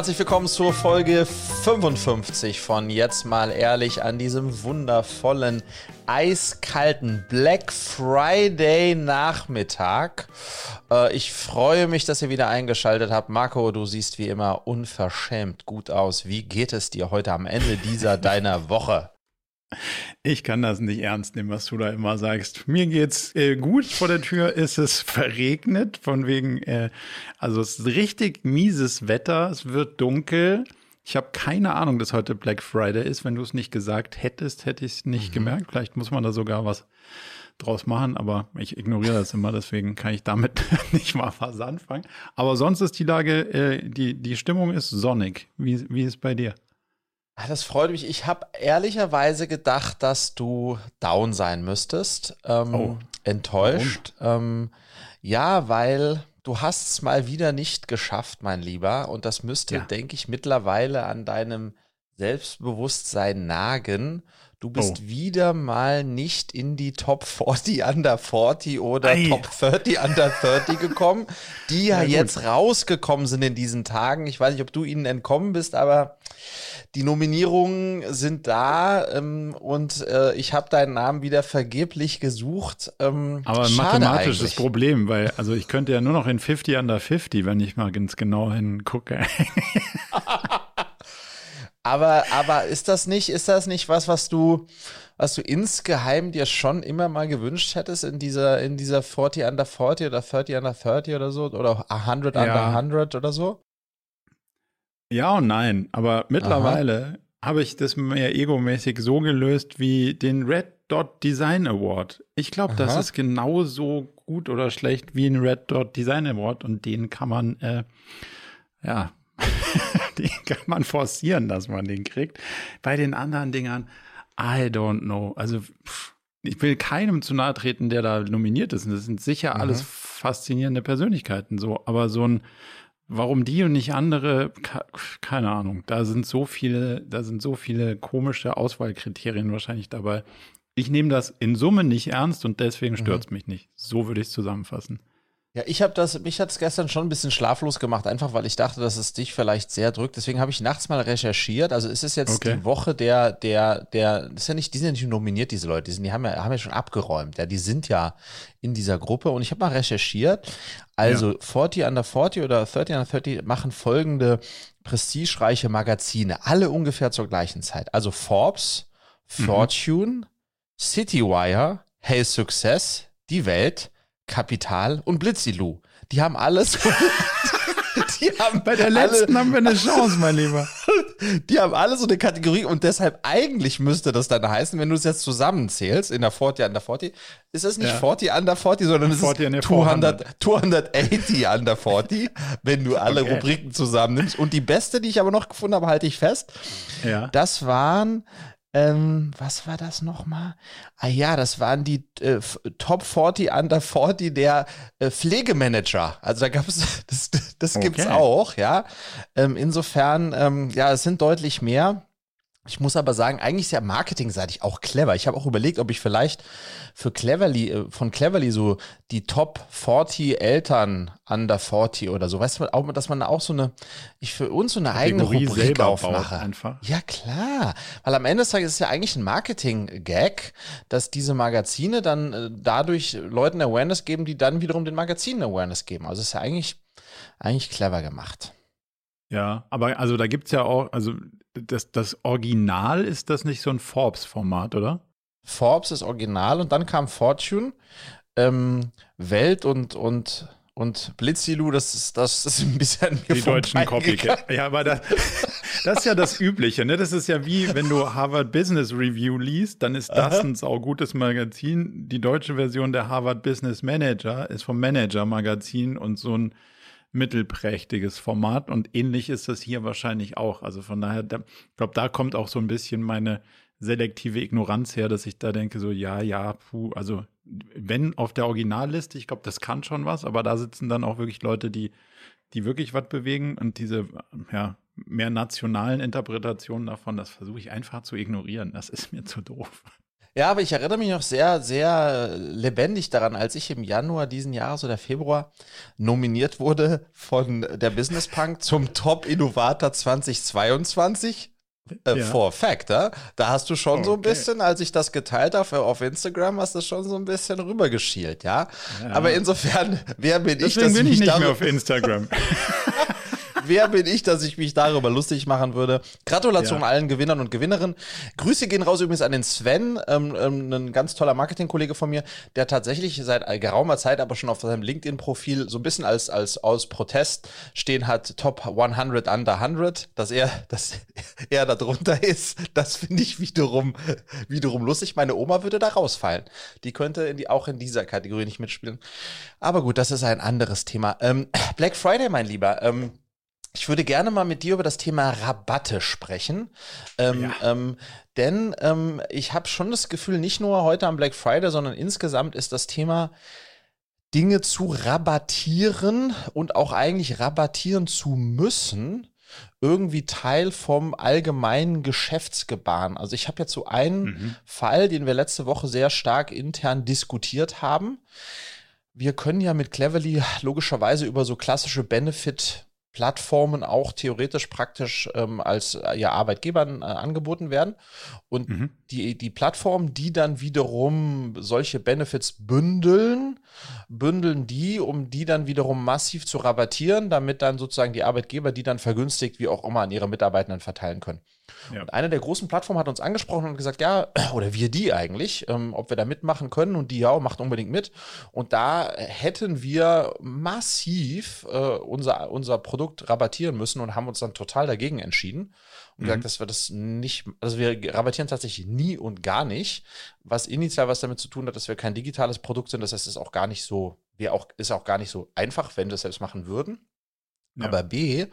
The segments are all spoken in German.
herzlich willkommen zur Folge 55 von Jetzt mal ehrlich an diesem wundervollen, eiskalten Black Friday Nachmittag. Äh, ich freue mich, dass ihr wieder eingeschaltet habt. Marco, du siehst wie immer unverschämt gut aus. Wie geht es dir heute am Ende dieser deiner Woche? Ich kann das nicht ernst nehmen, was du da immer sagst. Mir geht's äh, gut. Vor der Tür ist es verregnet, von wegen, äh, also es ist richtig mieses Wetter. Es wird dunkel. Ich habe keine Ahnung, dass heute Black Friday ist. Wenn du es nicht gesagt hättest, hätte ich es nicht mhm. gemerkt. Vielleicht muss man da sogar was draus machen, aber ich ignoriere das immer, deswegen kann ich damit nicht mal was anfangen. Aber sonst ist die Lage, äh, die, die Stimmung ist sonnig. Wie, wie ist es bei dir? Ah, das freut mich. Ich habe ehrlicherweise gedacht, dass du down sein müsstest. Ähm, oh. Enttäuscht. Ähm, ja, weil du hast es mal wieder nicht geschafft, mein Lieber. Und das müsste, ja. denke ich, mittlerweile an deinem Selbstbewusstsein nagen. Du bist oh. wieder mal nicht in die Top 40 Under 40 oder Ei. Top 30 Under 30 gekommen, die ja, ja jetzt rausgekommen sind in diesen Tagen. Ich weiß nicht, ob du ihnen entkommen bist, aber die Nominierungen sind da ähm, und äh, ich habe deinen Namen wieder vergeblich gesucht. Ähm, aber ein mathematisches eigentlich. Problem, weil also ich könnte ja nur noch in 50 Under 50, wenn ich mal ganz genau hingucke. Aber, aber ist das nicht, ist das nicht was, was du, was du insgeheim dir schon immer mal gewünscht hättest in dieser, in dieser 40 under 40 oder 30 under 30 oder so oder 100 ja. under 100 oder so? Ja und nein, aber mittlerweile habe ich das mehr egomäßig so gelöst wie den Red Dot Design Award. Ich glaube, das ist genauso gut oder schlecht wie ein Red Dot Design Award und den kann man, äh, ja, den kann man forcieren, dass man den kriegt. Bei den anderen Dingern, I don't know. Also, ich will keinem zu nahe treten, der da nominiert ist. Und das sind sicher mhm. alles faszinierende Persönlichkeiten, so. Aber so ein, warum die und nicht andere, keine Ahnung. Da sind so viele, da sind so viele komische Auswahlkriterien wahrscheinlich dabei. Ich nehme das in Summe nicht ernst und deswegen stört es mhm. mich nicht. So würde ich es zusammenfassen. Ja, ich habe das, mich hat es gestern schon ein bisschen schlaflos gemacht, einfach weil ich dachte, dass es dich vielleicht sehr drückt. Deswegen habe ich nachts mal recherchiert. Also es ist jetzt okay. die Woche der, der, der, das ist ja nicht, die sind ja nicht nominiert, diese Leute, die, sind, die haben ja, haben ja schon abgeräumt. Ja, die sind ja in dieser Gruppe und ich habe mal recherchiert. Also ja. 40 under 40 oder 30 under 30 machen folgende prestigereiche Magazine, alle ungefähr zur gleichen Zeit. Also Forbes, mhm. Fortune, mhm. Citywire, Hey Success, Die Welt, Kapital und Blitzilu. Die haben alles. die haben Bei der letzten alle, haben wir eine Chance, mein Lieber. Die haben alle so eine Kategorie und deshalb eigentlich müsste das dann heißen, wenn du es jetzt zusammenzählst in der 40 under 40, ist es nicht ja. 40 under 40, sondern es ist 200, 280 under 40, wenn du alle okay. Rubriken zusammennimmst. Und die beste, die ich aber noch gefunden habe, halte ich fest, ja. das waren ähm, was war das nochmal? Ah ja, das waren die äh, Top 40 Under 40 der äh, Pflegemanager. Also da gab es, das, das okay. gibt's auch, ja. Ähm, insofern, ähm, ja, es sind deutlich mehr. Ich muss aber sagen, eigentlich ist ja marketingseitig auch clever. Ich habe auch überlegt, ob ich vielleicht für Cleverly, äh, von Cleverly so die Top 40 Eltern under 40 oder so, weißt du, auch, dass man auch so eine, ich für uns so eine Kategorie eigene Rubrik aufmache. Einfach. Ja, klar. Weil am Ende des Tages ist es ja eigentlich ein Marketing-Gag, dass diese Magazine dann äh, dadurch Leuten Awareness geben, die dann wiederum den Magazinen Awareness geben. Also es ist ja eigentlich, eigentlich clever gemacht. Ja, aber also da gibt es ja auch, also das, das Original ist das nicht so ein Forbes-Format, oder? Forbes ist Original und dann kam Fortune, ähm, Welt und, und, und Blitzilu, das ist, das ist ein bisschen Die deutschen Copycat. Ja, aber das, das ist ja das Übliche, ne? Das ist ja wie, wenn du Harvard Business Review liest, dann ist das Aha. ein saugutes Magazin. Die deutsche Version der Harvard Business Manager ist vom Manager Magazin und so ein mittelprächtiges Format und ähnlich ist das hier wahrscheinlich auch. Also von daher, ich glaube, da kommt auch so ein bisschen meine selektive Ignoranz her, dass ich da denke, so, ja, ja, puh, also wenn auf der Originalliste, ich glaube, das kann schon was, aber da sitzen dann auch wirklich Leute, die, die wirklich was bewegen und diese, ja, mehr nationalen Interpretationen davon, das versuche ich einfach zu ignorieren. Das ist mir zu doof. Ja, aber ich erinnere mich noch sehr, sehr lebendig daran, als ich im Januar diesen Jahres oder Februar nominiert wurde von der Business Punk zum Top Innovator 2022. Äh, ja. For Factor, da hast du schon okay. so ein bisschen, als ich das geteilt habe auf Instagram, hast du schon so ein bisschen rübergeschielt, ja? ja. Aber insofern, wer bin Deswegen ich, dass bin ich, ich nicht mehr auf Instagram. wer bin ich, dass ich mich darüber lustig machen würde? Gratulation ja. allen Gewinnern und Gewinnerinnen. Grüße gehen raus übrigens an den Sven, ähm, ähm, ein ganz toller Marketingkollege von mir, der tatsächlich seit geraumer Zeit aber schon auf seinem LinkedIn-Profil so ein bisschen als, als aus Protest stehen hat, Top 100 under 100, dass er, dass er da drunter ist. Das finde ich wiederum, wiederum lustig. Meine Oma würde da rausfallen. Die könnte in die, auch in dieser Kategorie nicht mitspielen. Aber gut, das ist ein anderes Thema. Ähm, Black Friday, mein Lieber. Ähm, ich würde gerne mal mit dir über das Thema Rabatte sprechen. Ähm, ja. ähm, denn ähm, ich habe schon das Gefühl, nicht nur heute am Black Friday, sondern insgesamt ist das Thema Dinge zu rabattieren und auch eigentlich rabattieren zu müssen, irgendwie Teil vom allgemeinen Geschäftsgebaren. Also ich habe jetzt so einen mhm. Fall, den wir letzte Woche sehr stark intern diskutiert haben. Wir können ja mit Cleverly logischerweise über so klassische Benefit Plattformen auch theoretisch praktisch ähm, als äh, ja, Arbeitgebern äh, angeboten werden. Und mhm. die, die Plattformen, die dann wiederum solche Benefits bündeln, bündeln die, um die dann wiederum massiv zu rabattieren, damit dann sozusagen die Arbeitgeber die dann vergünstigt, wie auch immer, an ihre Mitarbeitenden verteilen können. Ja. Und eine der großen Plattformen hat uns angesprochen und gesagt, ja, oder wir die eigentlich, ähm, ob wir da mitmachen können und die ja, macht unbedingt mit. Und da hätten wir massiv äh, unser, unser Produkt rabattieren müssen und haben uns dann total dagegen entschieden und mhm. gesagt, dass wir das nicht, also wir rabattieren tatsächlich nie und gar nicht, was initial was damit zu tun hat, dass wir kein digitales Produkt sind. Das heißt, es ist auch gar nicht so, wir auch, ist auch gar nicht so einfach, wenn wir es selbst machen würden. Ja. Aber B,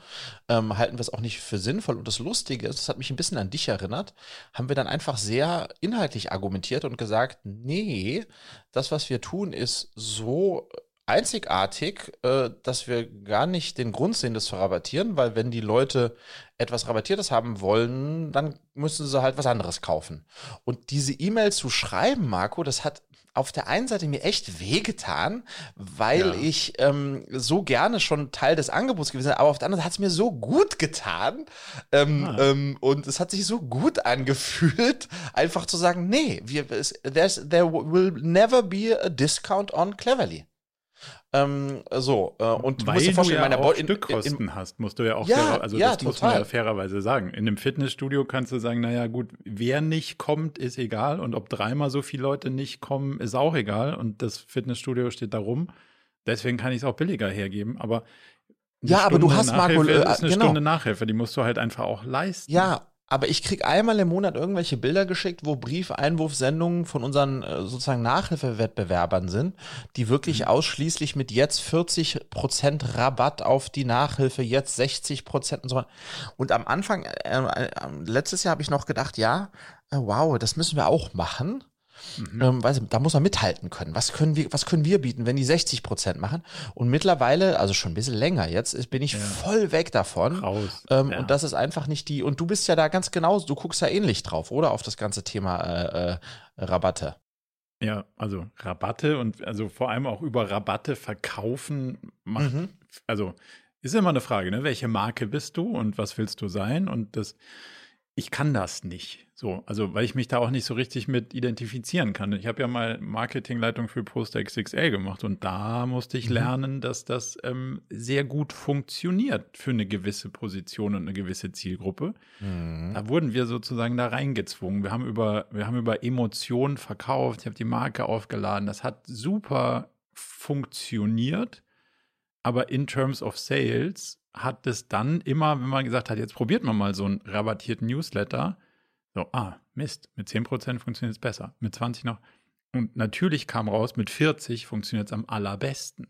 ähm, halten wir es auch nicht für sinnvoll. Und das Lustige ist, das hat mich ein bisschen an dich erinnert, haben wir dann einfach sehr inhaltlich argumentiert und gesagt, nee, das, was wir tun, ist so einzigartig, äh, dass wir gar nicht den Grund sehen, das zu rabattieren, weil wenn die Leute etwas Rabattiertes haben wollen, dann müssen sie halt was anderes kaufen. Und diese E-Mail zu schreiben, Marco, das hat auf der einen Seite mir echt wehgetan, weil ja. ich ähm, so gerne schon Teil des Angebots gewesen bin, aber auf der anderen Seite hat es mir so gut getan ähm, ah. ähm, und es hat sich so gut angefühlt, einfach zu sagen, nee, wir, there will never be a discount on Cleverly. Ähm, so, äh, und Weil du musst dir vorstellen, du ja auch Stückkosten in, hast, musst du ja auch, ja, sehr, also ja, das total. muss man ja fairerweise sagen. In einem Fitnessstudio kannst du sagen, naja gut, wer nicht kommt, ist egal und ob dreimal so viele Leute nicht kommen, ist auch egal und das Fitnessstudio steht da rum. Deswegen kann ich es auch billiger hergeben, aber ja, aber du hast Marco, äh, ist eine genau. Stunde Nachhilfe, die musst du halt einfach auch leisten. Ja, aber ich krieg einmal im Monat irgendwelche Bilder geschickt, wo Briefeinwurfsendungen von unseren äh, sozusagen Nachhilfewettbewerbern sind, die wirklich mhm. ausschließlich mit jetzt 40% Rabatt auf die Nachhilfe, jetzt 60% und so weiter. Und am Anfang, äh, äh, letztes Jahr habe ich noch gedacht, ja, äh, wow, das müssen wir auch machen. Mhm. Ähm, weiß, da muss man mithalten können. Was können wir, was können wir bieten, wenn die 60 Prozent machen? Und mittlerweile, also schon ein bisschen länger jetzt, bin ich ja. voll weg davon. Raus. Ähm, ja. Und das ist einfach nicht die, und du bist ja da ganz genau, du guckst ja ähnlich drauf, oder? Auf das ganze Thema äh, äh, Rabatte. Ja, also Rabatte und also vor allem auch über Rabatte verkaufen macht, mhm. also ist immer eine Frage, ne? Welche Marke bist du und was willst du sein? Und das ich kann das nicht. So, also weil ich mich da auch nicht so richtig mit identifizieren kann. Ich habe ja mal Marketingleitung für Poster XXL gemacht und da musste ich mhm. lernen, dass das ähm, sehr gut funktioniert für eine gewisse Position und eine gewisse Zielgruppe. Mhm. Da wurden wir sozusagen da reingezwungen. Wir haben über, wir haben über Emotionen verkauft, ich habe die Marke aufgeladen. Das hat super funktioniert, aber in terms of Sales hat es dann immer, wenn man gesagt hat, jetzt probiert man mal so einen rabattierten Newsletter, so, ah, Mist, mit 10% funktioniert es besser, mit 20 noch. Und natürlich kam raus, mit 40 funktioniert es am allerbesten.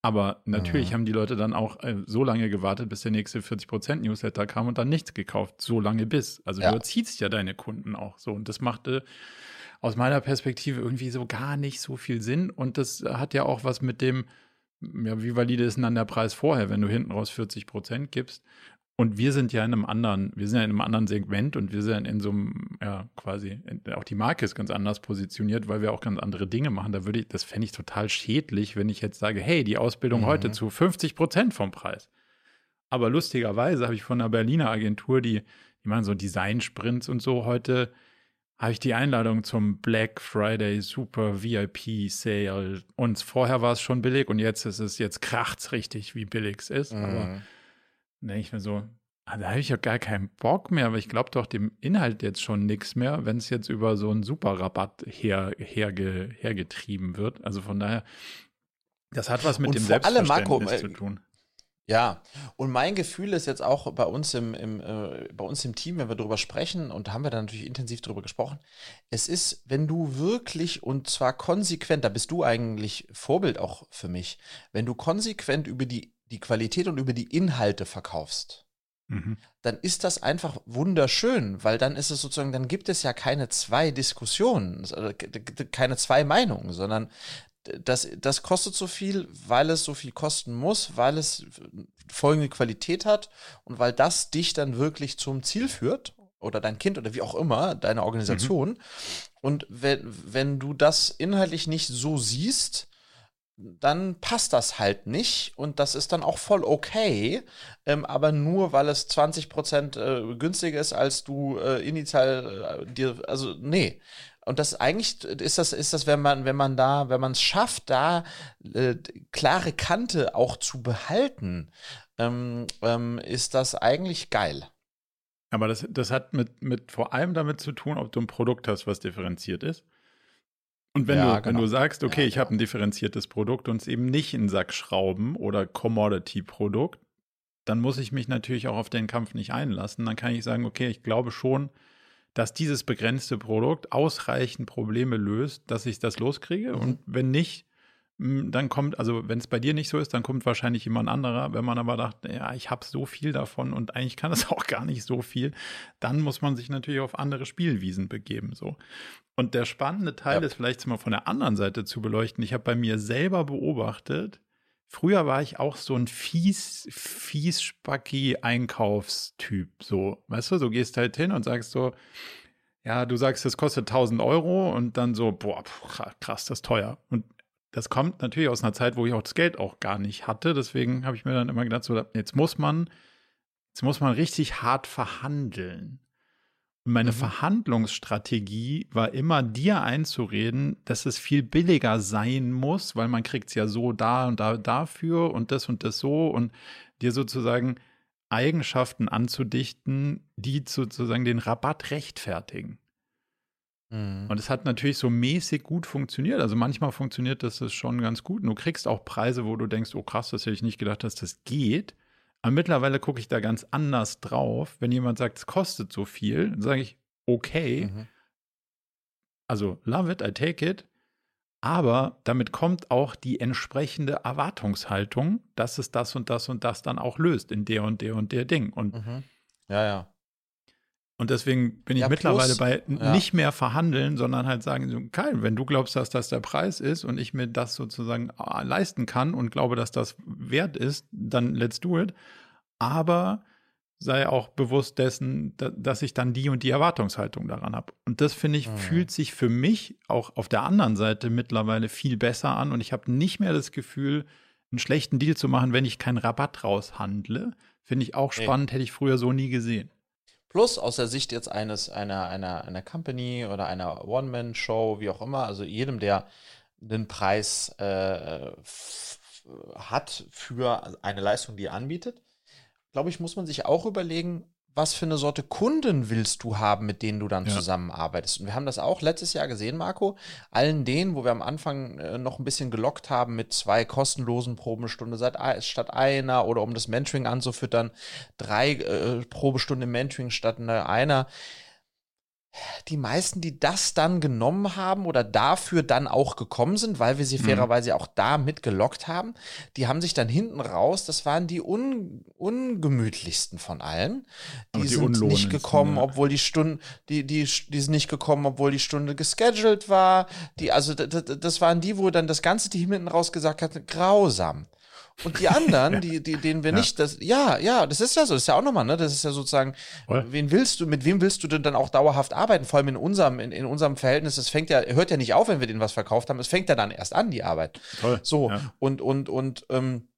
Aber natürlich mhm. haben die Leute dann auch äh, so lange gewartet, bis der nächste 40% Newsletter kam und dann nichts gekauft. So lange bis. Also ja. du erziehst ja deine Kunden auch so. Und das machte aus meiner Perspektive irgendwie so gar nicht so viel Sinn. Und das hat ja auch was mit dem, ja, wie valide ist denn dann der Preis vorher, wenn du hinten raus 40 Prozent gibst? Und wir sind ja in einem anderen, wir sind ja in einem anderen Segment und wir sind in so einem, ja, quasi, auch die Marke ist ganz anders positioniert, weil wir auch ganz andere Dinge machen. Da würde ich, das fände ich total schädlich, wenn ich jetzt sage, hey, die Ausbildung mhm. heute zu 50 Prozent vom Preis. Aber lustigerweise habe ich von einer Berliner Agentur, die, die machen so Design-Sprints und so, heute habe ich die Einladung zum Black Friday Super VIP Sale. Und vorher war es schon billig und jetzt ist es, jetzt kracht's richtig, wie billig es ist. Mhm. Aber denke ich mir so, ah, da habe ich ja gar keinen Bock mehr, aber ich glaube doch dem Inhalt jetzt schon nichts mehr, wenn es jetzt über so einen Superrabatt her, herge, hergetrieben wird. Also von daher, das hat was mit und dem Selbstverständnis Marco, äh, zu tun. Ja, und mein Gefühl ist jetzt auch bei uns im, im äh, bei uns im Team, wenn wir darüber sprechen, und da haben wir dann natürlich intensiv darüber gesprochen, es ist, wenn du wirklich und zwar konsequent, da bist du eigentlich Vorbild auch für mich, wenn du konsequent über die die Qualität und über die Inhalte verkaufst, mhm. dann ist das einfach wunderschön, weil dann ist es sozusagen, dann gibt es ja keine zwei Diskussionen, keine zwei Meinungen, sondern das, das kostet so viel, weil es so viel kosten muss, weil es folgende Qualität hat und weil das dich dann wirklich zum Ziel führt oder dein Kind oder wie auch immer, deine Organisation. Mhm. Und wenn, wenn du das inhaltlich nicht so siehst, dann passt das halt nicht und das ist dann auch voll okay, ähm, aber nur weil es 20 Prozent äh, günstiger ist, als du äh, initial äh, dir, also nee. Und das eigentlich ist das, ist das, wenn man, wenn man da, wenn man es schafft, da äh, klare Kante auch zu behalten, ähm, ähm, ist das eigentlich geil. Aber das, das hat mit, mit vor allem damit zu tun, ob du ein Produkt hast, was differenziert ist. Und wenn, ja, du, genau. wenn du sagst, okay, ja, ich habe ein differenziertes Produkt und es eben nicht in Sack schrauben oder Commodity-Produkt, dann muss ich mich natürlich auch auf den Kampf nicht einlassen. Dann kann ich sagen, okay, ich glaube schon, dass dieses begrenzte Produkt ausreichend Probleme löst, dass ich das loskriege. Mhm. Und wenn nicht, dann kommt, also wenn es bei dir nicht so ist, dann kommt wahrscheinlich jemand anderer. Wenn man aber dachte, ja, ich habe so viel davon und eigentlich kann es auch gar nicht so viel, dann muss man sich natürlich auf andere Spielwiesen begeben. So. Und der spannende Teil ja. ist vielleicht mal von der anderen Seite zu beleuchten. Ich habe bei mir selber beobachtet, früher war ich auch so ein fies, fies spacki Einkaufstyp. So, weißt du, so gehst halt hin und sagst so, ja, du sagst, das kostet 1000 Euro und dann so, boah, krass, das ist teuer. Und das kommt natürlich aus einer Zeit, wo ich auch das Geld auch gar nicht hatte. Deswegen habe ich mir dann immer gedacht, so, jetzt muss man, jetzt muss man richtig hart verhandeln. Und meine mhm. Verhandlungsstrategie war immer, dir einzureden, dass es viel billiger sein muss, weil man kriegt es ja so da und da dafür und das und das so und dir sozusagen Eigenschaften anzudichten, die sozusagen den Rabatt rechtfertigen. Mhm. Und es hat natürlich so mäßig gut funktioniert. Also manchmal funktioniert das schon ganz gut. Und du kriegst auch Preise, wo du denkst, oh krass, das hätte ich nicht gedacht, dass das geht. Aber mittlerweile gucke ich da ganz anders drauf. Wenn jemand sagt, es kostet so viel, dann sage ich, okay. Mhm. Also, love it, I take it. Aber damit kommt auch die entsprechende Erwartungshaltung, dass es das und das und das dann auch löst in der und der und der Ding. Und mhm. ja, ja. Und deswegen bin ich ja, mittlerweile plus, bei ja. nicht mehr verhandeln, sondern halt sagen, so, Kein, wenn du glaubst, dass das der Preis ist und ich mir das sozusagen äh, leisten kann und glaube, dass das wert ist, dann let's do it. Aber sei auch bewusst dessen, dass ich dann die und die Erwartungshaltung daran habe. Und das finde ich, mhm. fühlt sich für mich auch auf der anderen Seite mittlerweile viel besser an und ich habe nicht mehr das Gefühl, einen schlechten Deal zu machen, wenn ich keinen Rabatt raushandle. Finde ich auch spannend, nee. hätte ich früher so nie gesehen. Plus aus der Sicht jetzt eines einer, einer, einer Company oder einer One-Man-Show, wie auch immer, also jedem, der einen Preis äh, hat für eine Leistung, die er anbietet, glaube ich, muss man sich auch überlegen, was für eine Sorte Kunden willst du haben, mit denen du dann ja. zusammenarbeitest. Und wir haben das auch letztes Jahr gesehen, Marco. Allen denen, wo wir am Anfang äh, noch ein bisschen gelockt haben mit zwei kostenlosen Probestunde statt einer oder um das Mentoring anzufüttern, drei äh, Probestunden Mentoring statt einer die meisten, die das dann genommen haben oder dafür dann auch gekommen sind, weil wir sie mhm. fairerweise auch da mitgelockt haben, die haben sich dann hinten raus, das waren die un, ungemütlichsten von allen. Die, die sind nicht gekommen, ja. obwohl die Stunde, die, die, die sind nicht gekommen, obwohl die Stunde gescheduled war. Die, also das waren die, wo dann das ganze Team hinten raus gesagt hat, grausam. Und die anderen, ja. die, die, denen wir ja. nicht, das, ja, ja, das ist ja so, das ist ja auch nochmal, ne? Das ist ja sozusagen, Voll. wen willst du, mit wem willst du denn dann auch dauerhaft arbeiten? Vor allem in unserem, in, in unserem Verhältnis, es fängt ja, hört ja nicht auf, wenn wir denen was verkauft haben, es fängt ja dann erst an, die Arbeit. Toll. So, ja. und, und, und, ähm,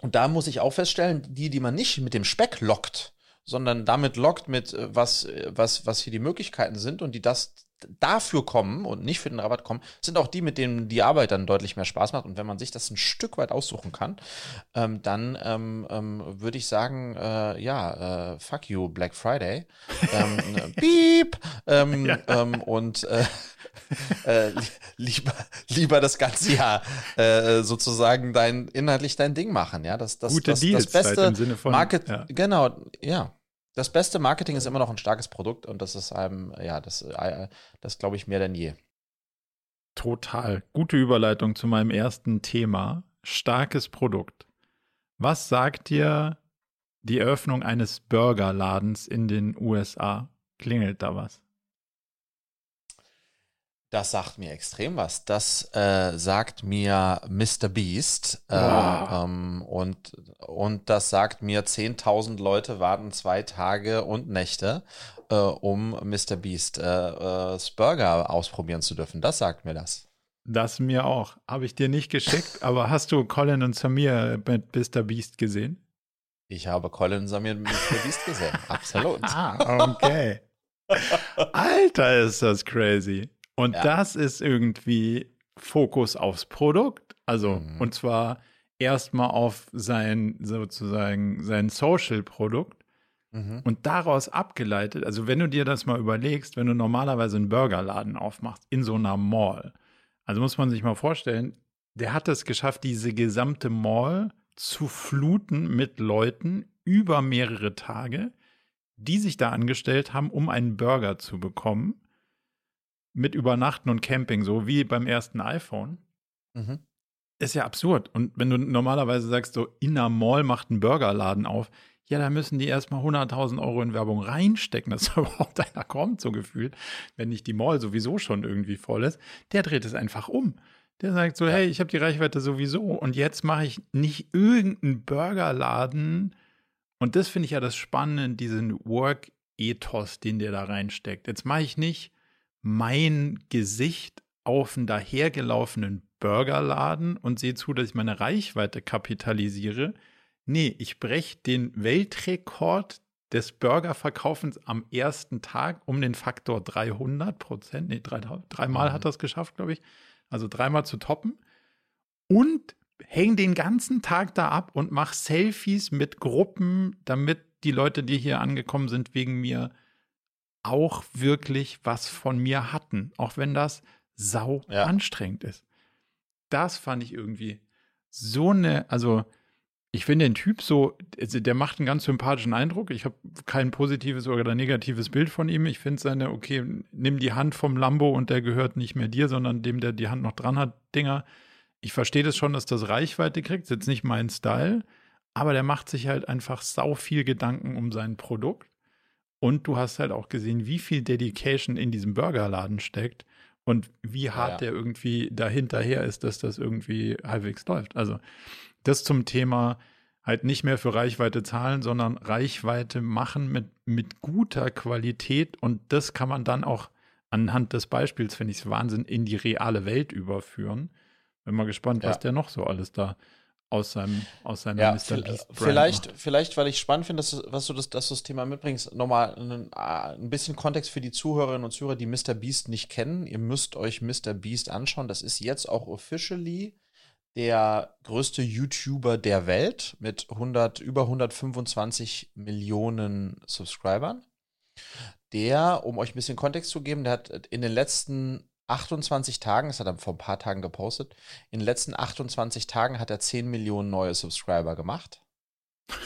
und da muss ich auch feststellen, die, die man nicht mit dem Speck lockt, sondern damit lockt mit, äh, was, äh, was, was hier die Möglichkeiten sind und die das dafür kommen und nicht für den Rabatt kommen, sind auch die, mit denen die Arbeit dann deutlich mehr Spaß macht. Und wenn man sich das ein Stück weit aussuchen kann, ähm, dann ähm, ähm, würde ich sagen, äh, ja, äh, fuck you, Black Friday. Ähm, äh, beep! Ähm, ja. Ähm, und äh, äh, lieber, lieber das ganze Jahr äh, sozusagen dein, inhaltlich dein Ding machen. Ja, das, das, Gute das, Deals das beste halt im Sinne von, Market, ja. genau, ja das beste Marketing ist immer noch ein starkes Produkt und das ist einem, ja, das, äh, das glaube ich mehr denn je. Total. Gute Überleitung zu meinem ersten Thema. Starkes Produkt. Was sagt dir die Eröffnung eines Burgerladens in den USA? Klingelt da was? Das sagt mir extrem was. Das äh, sagt mir Mr. Beast. Äh, wow. ähm, und, und das sagt mir, 10.000 Leute warten zwei Tage und Nächte, äh, um Mr. Beast äh, äh, Burger ausprobieren zu dürfen. Das sagt mir das. Das mir auch. Habe ich dir nicht geschickt, aber hast du Colin und Samir mit Mr. Beast gesehen? Ich habe Colin und Samir mit Mr. Beast gesehen. Absolut. ah, okay. Alter, ist das crazy. Und ja. das ist irgendwie Fokus aufs Produkt. Also, mhm. und zwar erstmal auf sein, sozusagen, sein Social-Produkt. Mhm. Und daraus abgeleitet, also wenn du dir das mal überlegst, wenn du normalerweise einen Burgerladen aufmachst in so einer Mall, also muss man sich mal vorstellen, der hat es geschafft, diese gesamte Mall zu fluten mit Leuten über mehrere Tage, die sich da angestellt haben, um einen Burger zu bekommen mit Übernachten und Camping, so wie beim ersten iPhone, mhm. ist ja absurd. Und wenn du normalerweise sagst, so in einer Mall macht ein Burgerladen auf, ja, da müssen die erstmal 100.000 Euro in Werbung reinstecken, dass da überhaupt einer kommt, so gefühlt, wenn nicht die Mall sowieso schon irgendwie voll ist. Der dreht es einfach um. Der sagt so, ja. hey, ich habe die Reichweite sowieso und jetzt mache ich nicht irgendeinen Burgerladen. Und das finde ich ja das Spannende, diesen Work-Ethos, den der da reinsteckt. Jetzt mache ich nicht mein Gesicht auf einen dahergelaufenen Burgerladen und sehe zu, dass ich meine Reichweite kapitalisiere. Nee, ich breche den Weltrekord des Burgerverkaufens am ersten Tag um den Faktor 300 Prozent. Nee, drei, dreimal mhm. hat er es geschafft, glaube ich. Also dreimal zu toppen. Und häng den ganzen Tag da ab und mach Selfies mit Gruppen, damit die Leute, die hier angekommen sind, wegen mir auch wirklich was von mir hatten, auch wenn das sau ja. anstrengend ist. Das fand ich irgendwie so eine, also ich finde den Typ so, also der macht einen ganz sympathischen Eindruck. Ich habe kein positives oder negatives Bild von ihm. Ich finde seine, okay, nimm die Hand vom Lambo und der gehört nicht mehr dir, sondern dem, der die Hand noch dran hat, Dinger. Ich verstehe das schon, dass das Reichweite kriegt. Ist jetzt nicht mein Style, aber der macht sich halt einfach sau viel Gedanken um sein Produkt. Und du hast halt auch gesehen, wie viel Dedication in diesem Burgerladen steckt und wie hart ja, der irgendwie dahinterher ist, dass das irgendwie halbwegs läuft. Also das zum Thema halt nicht mehr für Reichweite zahlen, sondern Reichweite machen mit, mit guter Qualität und das kann man dann auch anhand des Beispiels, finde ich es Wahnsinn, in die reale Welt überführen. Bin mal gespannt, ja. was der noch so alles da aus seinem aus seiner ja, Mr. Beast vielleicht macht. vielleicht weil ich spannend finde dass was du das, dass du das Thema mitbringst nochmal ein, ein bisschen Kontext für die Zuhörerinnen und Zuhörer die Mr. Beast nicht kennen ihr müsst euch Mr. Beast anschauen das ist jetzt auch officially der größte YouTuber der Welt mit 100 über 125 Millionen Subscribern der um euch ein bisschen Kontext zu geben der hat in den letzten 28 Tagen, das hat er vor ein paar Tagen gepostet, in den letzten 28 Tagen hat er 10 Millionen neue Subscriber gemacht.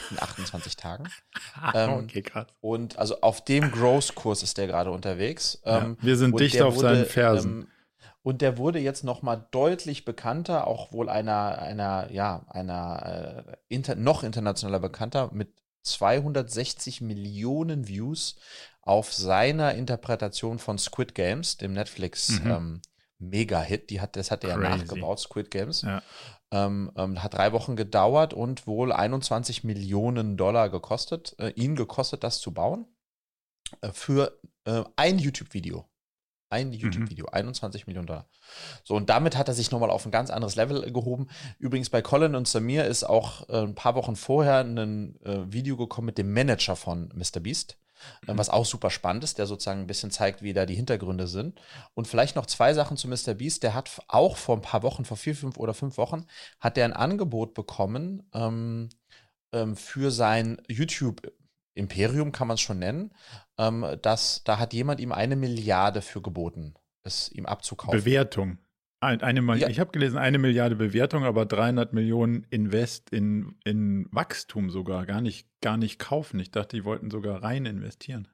In 28 Tagen. ähm, okay, krass. Und also auf dem Growth-Kurs ist der gerade unterwegs. Ja, ähm, wir sind dicht auf wurde, seinen Fersen. Ähm, und der wurde jetzt noch mal deutlich bekannter, auch wohl einer, einer, ja, einer äh, inter, noch internationaler bekannter mit 260 Millionen Views auf seiner Interpretation von Squid Games, dem Netflix mhm. ähm, Mega-Hit. Die hat, das hat er ja nachgebaut, Squid Games. Ja. Ähm, ähm, hat drei Wochen gedauert und wohl 21 Millionen Dollar gekostet, äh, ihn gekostet, das zu bauen. Äh, für äh, ein YouTube-Video. Ein YouTube-Video, mhm. 21 Millionen Dollar. So, und damit hat er sich nochmal auf ein ganz anderes Level gehoben. Übrigens bei Colin und Samir ist auch äh, ein paar Wochen vorher ein äh, Video gekommen mit dem Manager von Mr. Mhm. Was auch super spannend ist, der sozusagen ein bisschen zeigt, wie da die Hintergründe sind. Und vielleicht noch zwei Sachen zu Mr. Beast. Der hat auch vor ein paar Wochen, vor vier, fünf oder fünf Wochen, hat der ein Angebot bekommen ähm, ähm, für sein YouTube Imperium kann man es schon nennen, ähm, dass da hat jemand ihm eine Milliarde für geboten, es ihm abzukaufen. Bewertung. Ein, eine, ja. Ich habe gelesen, eine Milliarde Bewertung, aber 300 Millionen Invest in, in Wachstum sogar, gar nicht, gar nicht kaufen. Ich dachte, die wollten sogar rein investieren.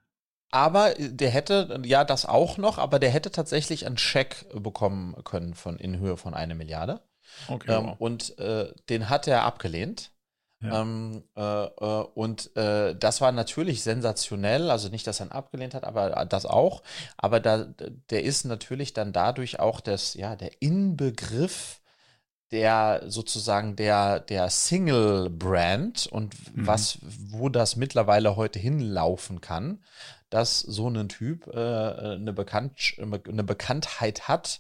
Aber der hätte, ja, das auch noch, aber der hätte tatsächlich einen Scheck bekommen können von, in Höhe von einer Milliarde. Okay, ähm, wow. Und äh, den hat er abgelehnt. Ja. Ähm, äh, äh, und äh, das war natürlich sensationell, also nicht, dass er ihn abgelehnt hat, aber das auch. Aber da, der ist natürlich dann dadurch auch das, ja, der Inbegriff der sozusagen der, der Single-Brand und mhm. was, wo das mittlerweile heute hinlaufen kann, dass so ein Typ äh, eine, Bekannt, eine Bekanntheit hat,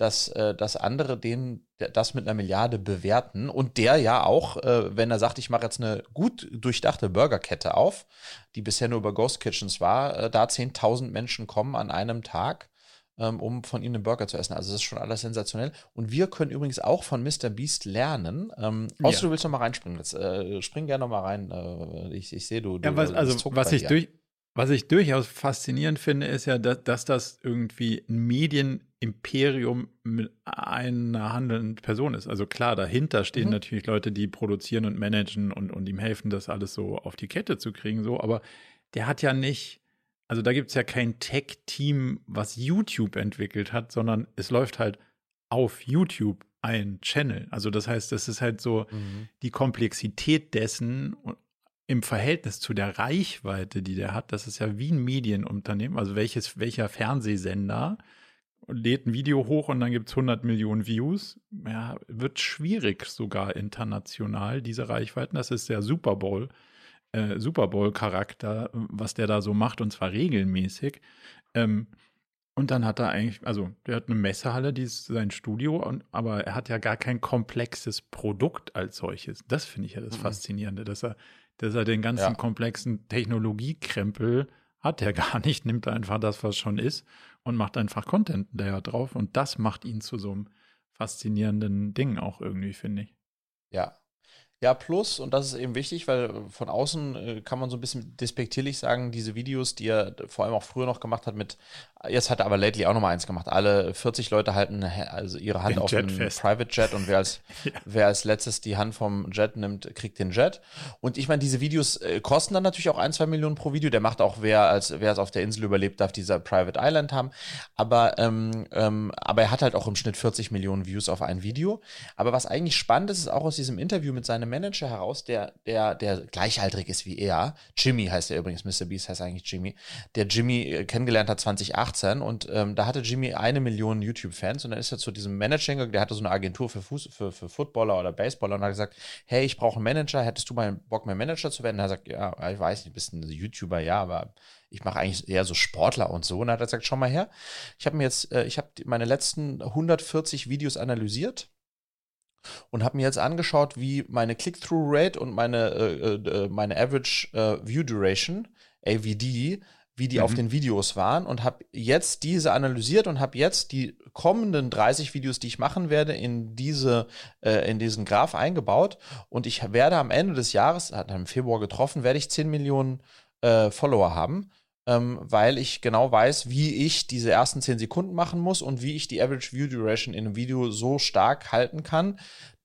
dass, äh, dass andere den das mit einer Milliarde bewerten und der ja auch, äh, wenn er sagt, ich mache jetzt eine gut durchdachte Burgerkette auf, die bisher nur über Ghost Kitchens war, äh, da 10.000 Menschen kommen an einem Tag, ähm, um von ihm einen Burger zu essen. Also das ist schon alles sensationell. Und wir können übrigens auch von Mr. Beast lernen. Ähm, außer ja. du willst noch mal reinspringen. Jetzt, äh, spring gerne noch mal rein. Äh, ich, ich sehe, du, du. Ja, was, also was ich durch was ich durchaus faszinierend finde, ist ja, dass, dass das irgendwie ein Medienimperium mit einer handelnden Person ist. Also klar, dahinter stehen mhm. natürlich Leute, die produzieren und managen und, und ihm helfen, das alles so auf die Kette zu kriegen, so, aber der hat ja nicht, also da gibt es ja kein Tech-Team, was YouTube entwickelt hat, sondern es läuft halt auf YouTube ein Channel. Also das heißt, das ist halt so mhm. die Komplexität dessen im Verhältnis zu der Reichweite, die der hat, das ist ja wie ein Medienunternehmen, also welches, welcher Fernsehsender lädt ein Video hoch und dann gibt es 100 Millionen Views, ja, wird schwierig sogar international, diese Reichweiten. Das ist der Super Bowl, äh, Super Bowl-Charakter, was der da so macht und zwar regelmäßig. Ähm, und dann hat er eigentlich, also der hat eine Messehalle, die ist sein Studio, und, aber er hat ja gar kein komplexes Produkt als solches. Das finde ich ja das mhm. Faszinierende, dass er dass er den ganzen ja. komplexen Technologiekrempel hat er gar nicht, nimmt einfach das, was schon ist und macht einfach Content Layer drauf und das macht ihn zu so einem faszinierenden Ding auch irgendwie, finde ich. Ja, ja, plus, und das ist eben wichtig, weil von außen äh, kann man so ein bisschen despektierlich sagen, diese Videos, die er vor allem auch früher noch gemacht hat mit, jetzt hat er aber lately auch noch mal eins gemacht, alle 40 Leute halten also ihre Hand den auf den Private Jet und wer als, ja. wer als letztes die Hand vom Jet nimmt, kriegt den Jet. Und ich meine, diese Videos äh, kosten dann natürlich auch ein, zwei Millionen pro Video. Der macht auch, wer als wer es auf der Insel überlebt, darf dieser Private Island haben. Aber, ähm, ähm, aber er hat halt auch im Schnitt 40 Millionen Views auf ein Video. Aber was eigentlich spannend ist, ist auch aus diesem Interview mit seinem Manager heraus, der, der, der gleichaltrig ist wie er. Jimmy heißt er übrigens, Mr. Beast heißt eigentlich Jimmy. Der Jimmy äh, kennengelernt hat 2018 und ähm, da hatte Jimmy eine Million YouTube-Fans und dann ist er zu diesem Manager gegangen, der hatte so eine Agentur für, Fuß, für, für Footballer oder Baseballer und hat gesagt, hey, ich brauche einen Manager, hättest du mal Bock, mein Manager zu werden? Und er sagt, ja, ich weiß nicht, bist ein YouTuber, ja, aber ich mache eigentlich eher so Sportler und so. Und dann hat er gesagt, schau mal her, ich habe mir jetzt, äh, ich habe meine letzten 140 Videos analysiert und habe mir jetzt angeschaut, wie meine Click-Through-Rate und meine, äh, äh, meine Average äh, View Duration, AVD, wie die mhm. auf den Videos waren und habe jetzt diese analysiert und habe jetzt die kommenden 30 Videos, die ich machen werde, in diese äh, in diesen Graph eingebaut und ich werde am Ende des Jahres, hat er im Februar getroffen, werde ich 10 Millionen äh, Follower haben ähm, weil ich genau weiß, wie ich diese ersten 10 Sekunden machen muss und wie ich die Average View Duration in einem Video so stark halten kann,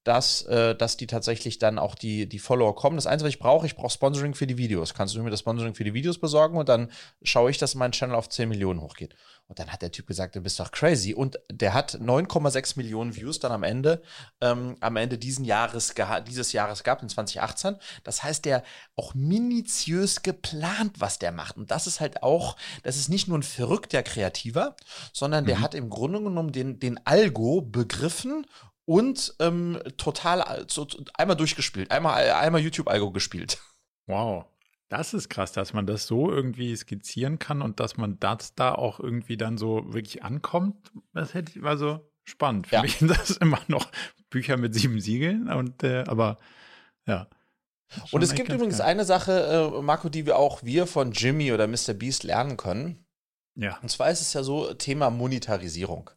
dass, äh, dass die tatsächlich dann auch die, die Follower kommen. Das Einzige, was ich brauche, ich brauche Sponsoring für die Videos. Kannst du mir das Sponsoring für die Videos besorgen und dann schaue ich, dass mein Channel auf 10 Millionen hochgeht. Und dann hat der Typ gesagt, du bist doch crazy. Und der hat 9,6 Millionen Views dann am Ende, ähm, am Ende diesen Jahres dieses Jahres gehabt, in 2018. Das heißt, der auch minutiös geplant, was der macht. Und das ist halt auch, das ist nicht nur ein verrückter Kreativer, sondern der mhm. hat im Grunde genommen den, den Algo begriffen und ähm, total so, einmal durchgespielt, einmal, einmal YouTube-Algo gespielt. Wow. Das ist krass, dass man das so irgendwie skizzieren kann und dass man das da auch irgendwie dann so wirklich ankommt. Das hätte ich war so spannend. Für ja. mich sind das immer noch Bücher mit sieben Siegeln und äh, aber ja. Und es gibt übrigens geil. eine Sache, äh, Marco, die wir auch wir von Jimmy oder Mr. Beast lernen können. Ja. Und zwar ist es ja so Thema Monetarisierung.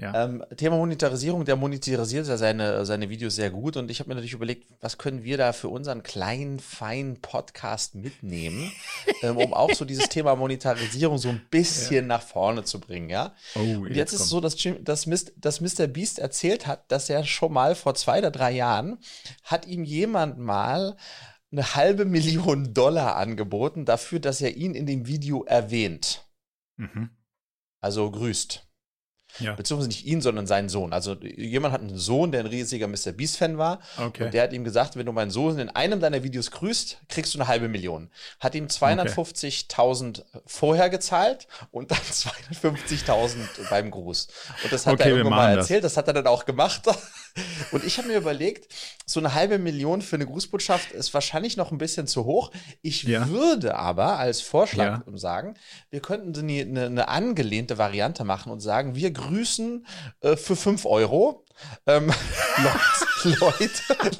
Ja. Ähm, Thema Monetarisierung, der monetarisiert ja seine, seine Videos sehr gut und ich habe mir natürlich überlegt, was können wir da für unseren kleinen, feinen Podcast mitnehmen, ähm, um auch so dieses Thema Monetarisierung so ein bisschen ja. nach vorne zu bringen, ja. Oh, und jetzt, jetzt ist es so, dass, Jim, dass, Mist, dass Mr. Beast erzählt hat, dass er schon mal vor zwei oder drei Jahren hat ihm jemand mal eine halbe Million Dollar angeboten dafür, dass er ihn in dem Video erwähnt. Mhm. Also grüßt. Ja. Beziehungsweise nicht ihn, sondern seinen Sohn. Also jemand hat einen Sohn, der ein riesiger Mr. Beast-Fan war. Okay. Und der hat ihm gesagt, wenn du meinen Sohn in einem deiner Videos grüßt, kriegst du eine halbe Million. Hat ihm 250.000 okay. vorher gezahlt und dann 250.000 beim Gruß. Und das hat okay, er irgendwann mal erzählt. Das. das hat er dann auch gemacht. Und ich habe mir überlegt, so eine halbe Million für eine Grußbotschaft ist wahrscheinlich noch ein bisschen zu hoch. Ich ja. würde aber als Vorschlag ja. sagen, wir könnten eine, eine, angelehnte Variante machen und sagen, wir grüßen äh, für 5 Euro. Ähm, Leute,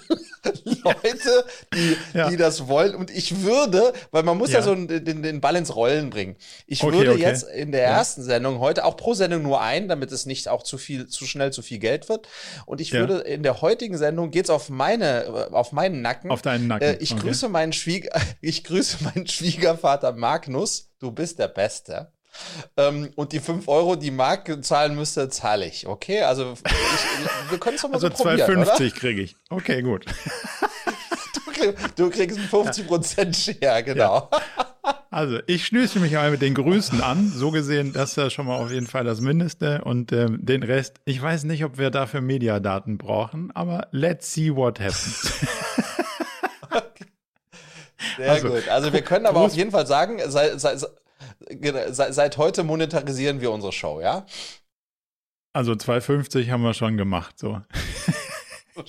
Leute, die, ja. die das wollen. Und ich würde, weil man muss ja, ja so den, den Ball ins Rollen bringen. Ich okay, würde okay. jetzt in der ersten Sendung heute auch pro Sendung nur ein, damit es nicht auch zu viel, zu schnell zu viel Geld wird. Und ich würde in der heutigen Sendung geht's auf meine, auf meinen Nacken. Auf deinen Nacken. Äh, ich okay. grüße meinen Schwieger, ich grüße meinen Schwiegervater Magnus. Du bist der Beste. Ähm, und die 5 Euro, die Mark zahlen müsste, zahle ich. Okay, also ich, wir können es mal also so probieren. Also 2,50 kriege ich. Okay, gut. du, du, kriegst einen 50% Share, genau. Ja. Also, ich schließe mich einmal mit den Grüßen an. So gesehen, das ist ja schon mal auf jeden Fall das Mindeste. Und ähm, den Rest, ich weiß nicht, ob wir dafür Mediadaten brauchen, aber let's see what happens. Sehr also, gut. Also, wir können aber auf jeden Fall sagen, sei, sei, seit, seit heute monetarisieren wir unsere Show, ja? Also 2,50 haben wir schon gemacht, so.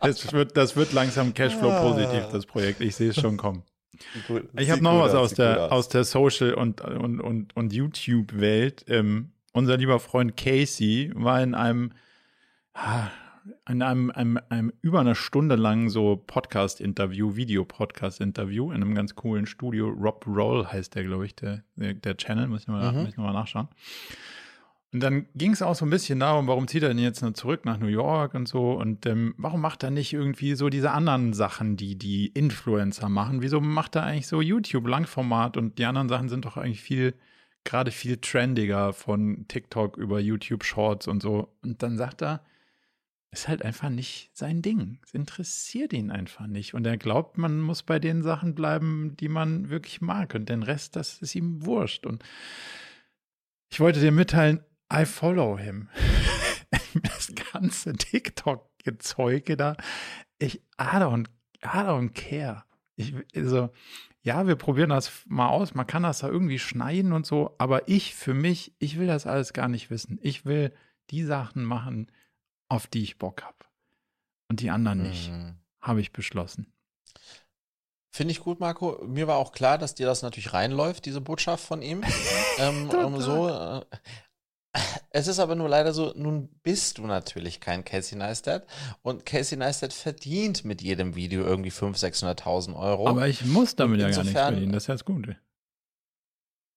das, wird, das wird langsam Cashflow-positiv, ah. das Projekt. Ich sehe es schon kommen. Gut, ich habe noch was aus der, aus der Social- und, und, und, und YouTube-Welt. Ähm, unser lieber Freund Casey war in einem, ah, in einem, einem, einem über eine Stunde lang so Podcast-Interview, Video-Podcast-Interview in einem ganz coolen Studio. Rob Roll heißt der, glaube ich, der, der Channel, muss ich mal, mhm. mal nachschauen. Und dann ging es auch so ein bisschen darum, warum zieht er denn jetzt nur zurück nach New York und so und ähm, warum macht er nicht irgendwie so diese anderen Sachen, die die Influencer machen? Wieso macht er eigentlich so YouTube Langformat und die anderen Sachen sind doch eigentlich viel, gerade viel trendiger von TikTok über YouTube Shorts und so. Und dann sagt er, ist halt einfach nicht sein Ding. Es interessiert ihn einfach nicht. Und er glaubt, man muss bei den Sachen bleiben, die man wirklich mag. Und den Rest, das ist ihm wurscht. Und ich wollte dir mitteilen, I follow him. das ganze TikTok-Gezeuge da. Ich, I don't, I don't care. Ich, also, ja, wir probieren das mal aus. Man kann das da irgendwie schneiden und so. Aber ich, für mich, ich will das alles gar nicht wissen. Ich will die Sachen machen, auf die ich Bock habe. Und die anderen nicht, mhm. habe ich beschlossen. Finde ich gut, Marco. Mir war auch klar, dass dir das natürlich reinläuft, diese Botschaft von ihm. ähm, um so, äh, es ist aber nur leider so, nun bist du natürlich kein Casey Neistat und Casey Neistat verdient mit jedem Video irgendwie 500.000, 600.000 Euro. Aber ich muss damit ja gar nichts verdienen, das ist ja das Gute.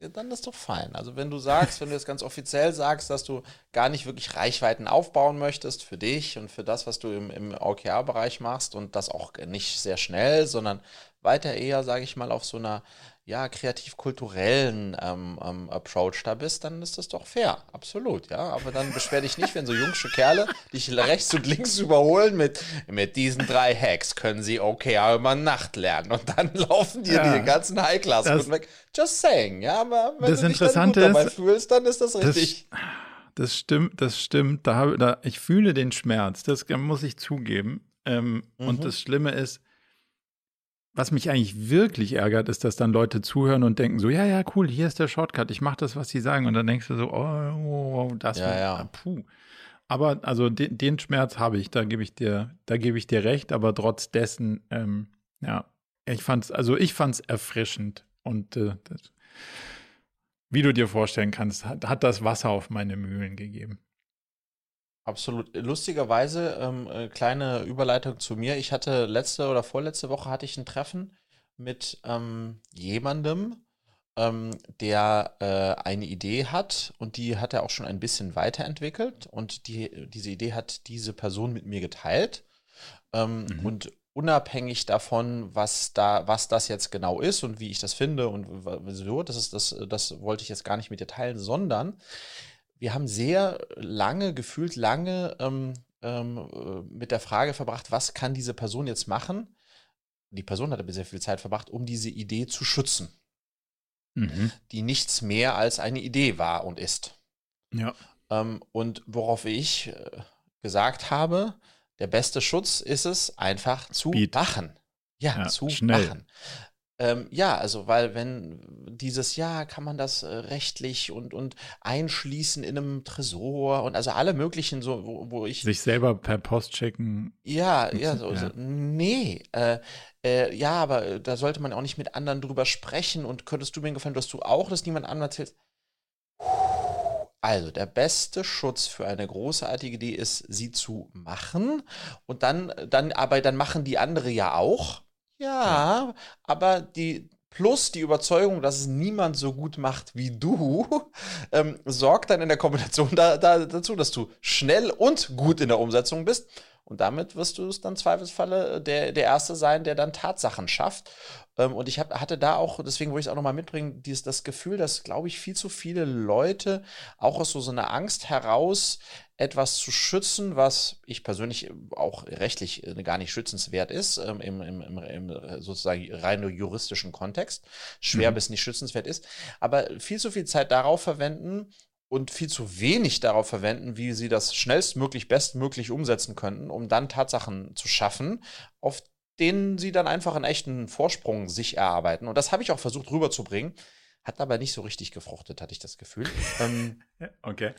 Ja, dann ist doch fein. Also wenn du sagst, wenn du jetzt ganz offiziell sagst, dass du gar nicht wirklich Reichweiten aufbauen möchtest für dich und für das, was du im, im OKR-Bereich machst und das auch nicht sehr schnell, sondern weiter eher, sage ich mal, auf so einer ja, kreativ-kulturellen ähm, ähm, Approach da bist, dann ist das doch fair, absolut, ja. Aber dann beschwer dich nicht, wenn so jungsche Kerle dich rechts und links überholen mit, mit diesen drei Hacks können sie okay über Nacht lernen und dann laufen dir ja, die ganzen High-Class weg. Just saying, ja, aber wenn das du dich dann gut dabei fühlst, dann ist das richtig. Das, das stimmt, das stimmt. Da, da, ich fühle den Schmerz, das muss ich zugeben. Ähm, mhm. Und das Schlimme ist, was mich eigentlich wirklich ärgert, ist, dass dann Leute zuhören und denken so, ja, ja, cool, hier ist der Shortcut, ich mache das, was sie sagen. Und dann denkst du so, oh, oh, das ja, ja. puh. Aber also den, den Schmerz habe ich, da gebe ich dir, da gebe ich dir recht, aber trotz dessen, ähm, ja, ich fand's, also ich fand's erfrischend und äh, das, wie du dir vorstellen kannst, hat, hat das Wasser auf meine Mühlen gegeben. Absolut. Lustigerweise, ähm, äh, kleine Überleitung zu mir. Ich hatte letzte oder vorletzte Woche hatte ich ein Treffen mit ähm, jemandem, ähm, der äh, eine Idee hat und die hat er auch schon ein bisschen weiterentwickelt und die, diese Idee hat diese Person mit mir geteilt. Ähm, mhm. Und unabhängig davon, was da, was das jetzt genau ist und wie ich das finde und so, das ist das, das wollte ich jetzt gar nicht mit dir teilen, sondern wir haben sehr lange, gefühlt lange ähm, ähm, äh, mit der Frage verbracht, was kann diese Person jetzt machen? Die Person hat aber sehr viel Zeit verbracht, um diese Idee zu schützen, mhm. die nichts mehr als eine Idee war und ist. Ja. Ähm, und worauf ich äh, gesagt habe, der beste Schutz ist es, einfach zu Speed. machen. Ja, ja zu schnell. machen. Ähm, ja, also weil wenn dieses Jahr kann man das äh, rechtlich und, und einschließen in einem Tresor und also alle möglichen so, wo, wo ich. Sich selber per Post checken. Ja, ja, so, ja. so nee. Äh, äh, ja, aber äh, da sollte man auch nicht mit anderen drüber sprechen und könntest du mir gefallen, dass du auch das niemand anderem erzählst. Also, der beste Schutz für eine großartige Idee ist, sie zu machen. Und dann, dann, aber dann machen die andere ja auch. Ja, aber die plus die Überzeugung, dass es niemand so gut macht wie du, ähm, sorgt dann in der Kombination da, da, dazu, dass du schnell und gut in der Umsetzung bist. Und damit wirst du es dann zweifelsfalle der, der Erste sein, der dann Tatsachen schafft. Ähm, und ich hab, hatte da auch, deswegen wollte ich es auch nochmal mitbringen, dieses, das Gefühl, dass, glaube ich, viel zu viele Leute auch aus so, so einer Angst heraus etwas zu schützen, was ich persönlich auch rechtlich äh, gar nicht schützenswert ist, ähm, im, im, im, äh, sozusagen rein juristischen Kontext, schwer mhm. bis nicht schützenswert ist, aber viel zu viel Zeit darauf verwenden, und viel zu wenig darauf verwenden, wie sie das schnellstmöglich, bestmöglich umsetzen könnten, um dann Tatsachen zu schaffen, auf denen sie dann einfach einen echten Vorsprung sich erarbeiten. Und das habe ich auch versucht rüberzubringen. Hat aber nicht so richtig gefruchtet, hatte ich das Gefühl. ähm, okay.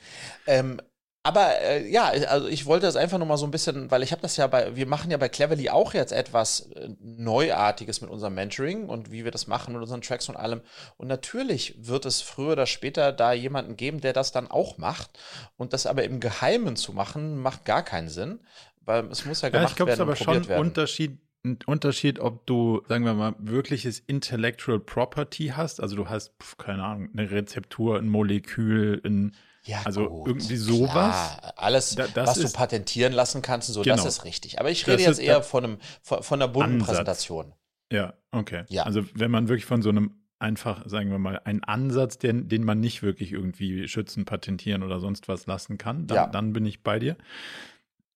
Ähm, aber äh, ja, also ich wollte das einfach nur mal so ein bisschen, weil ich habe das ja bei, wir machen ja bei Cleverly auch jetzt etwas äh, Neuartiges mit unserem Mentoring und wie wir das machen mit unseren Tracks und allem. Und natürlich wird es früher oder später da jemanden geben, der das dann auch macht. Und das aber im Geheimen zu machen, macht gar keinen Sinn, weil es muss ja gemacht ja, ich glaub, werden. Ich glaube, es ist aber schon ein Unterschied, ein Unterschied, ob du, sagen wir mal, wirkliches Intellectual Property hast. Also du hast, keine Ahnung, eine Rezeptur, ein Molekül, ein ja, also gut, irgendwie sowas. Klar. Alles, da, was du patentieren lassen kannst, und so, genau. das ist richtig. Aber ich rede das jetzt eher von, einem, von, von einer bunten Ansatz. Präsentation. Ja, okay. Ja. Also wenn man wirklich von so einem einfach, sagen wir mal, einen Ansatz, den, den man nicht wirklich irgendwie schützen, patentieren oder sonst was lassen kann, dann, ja. dann bin ich bei dir.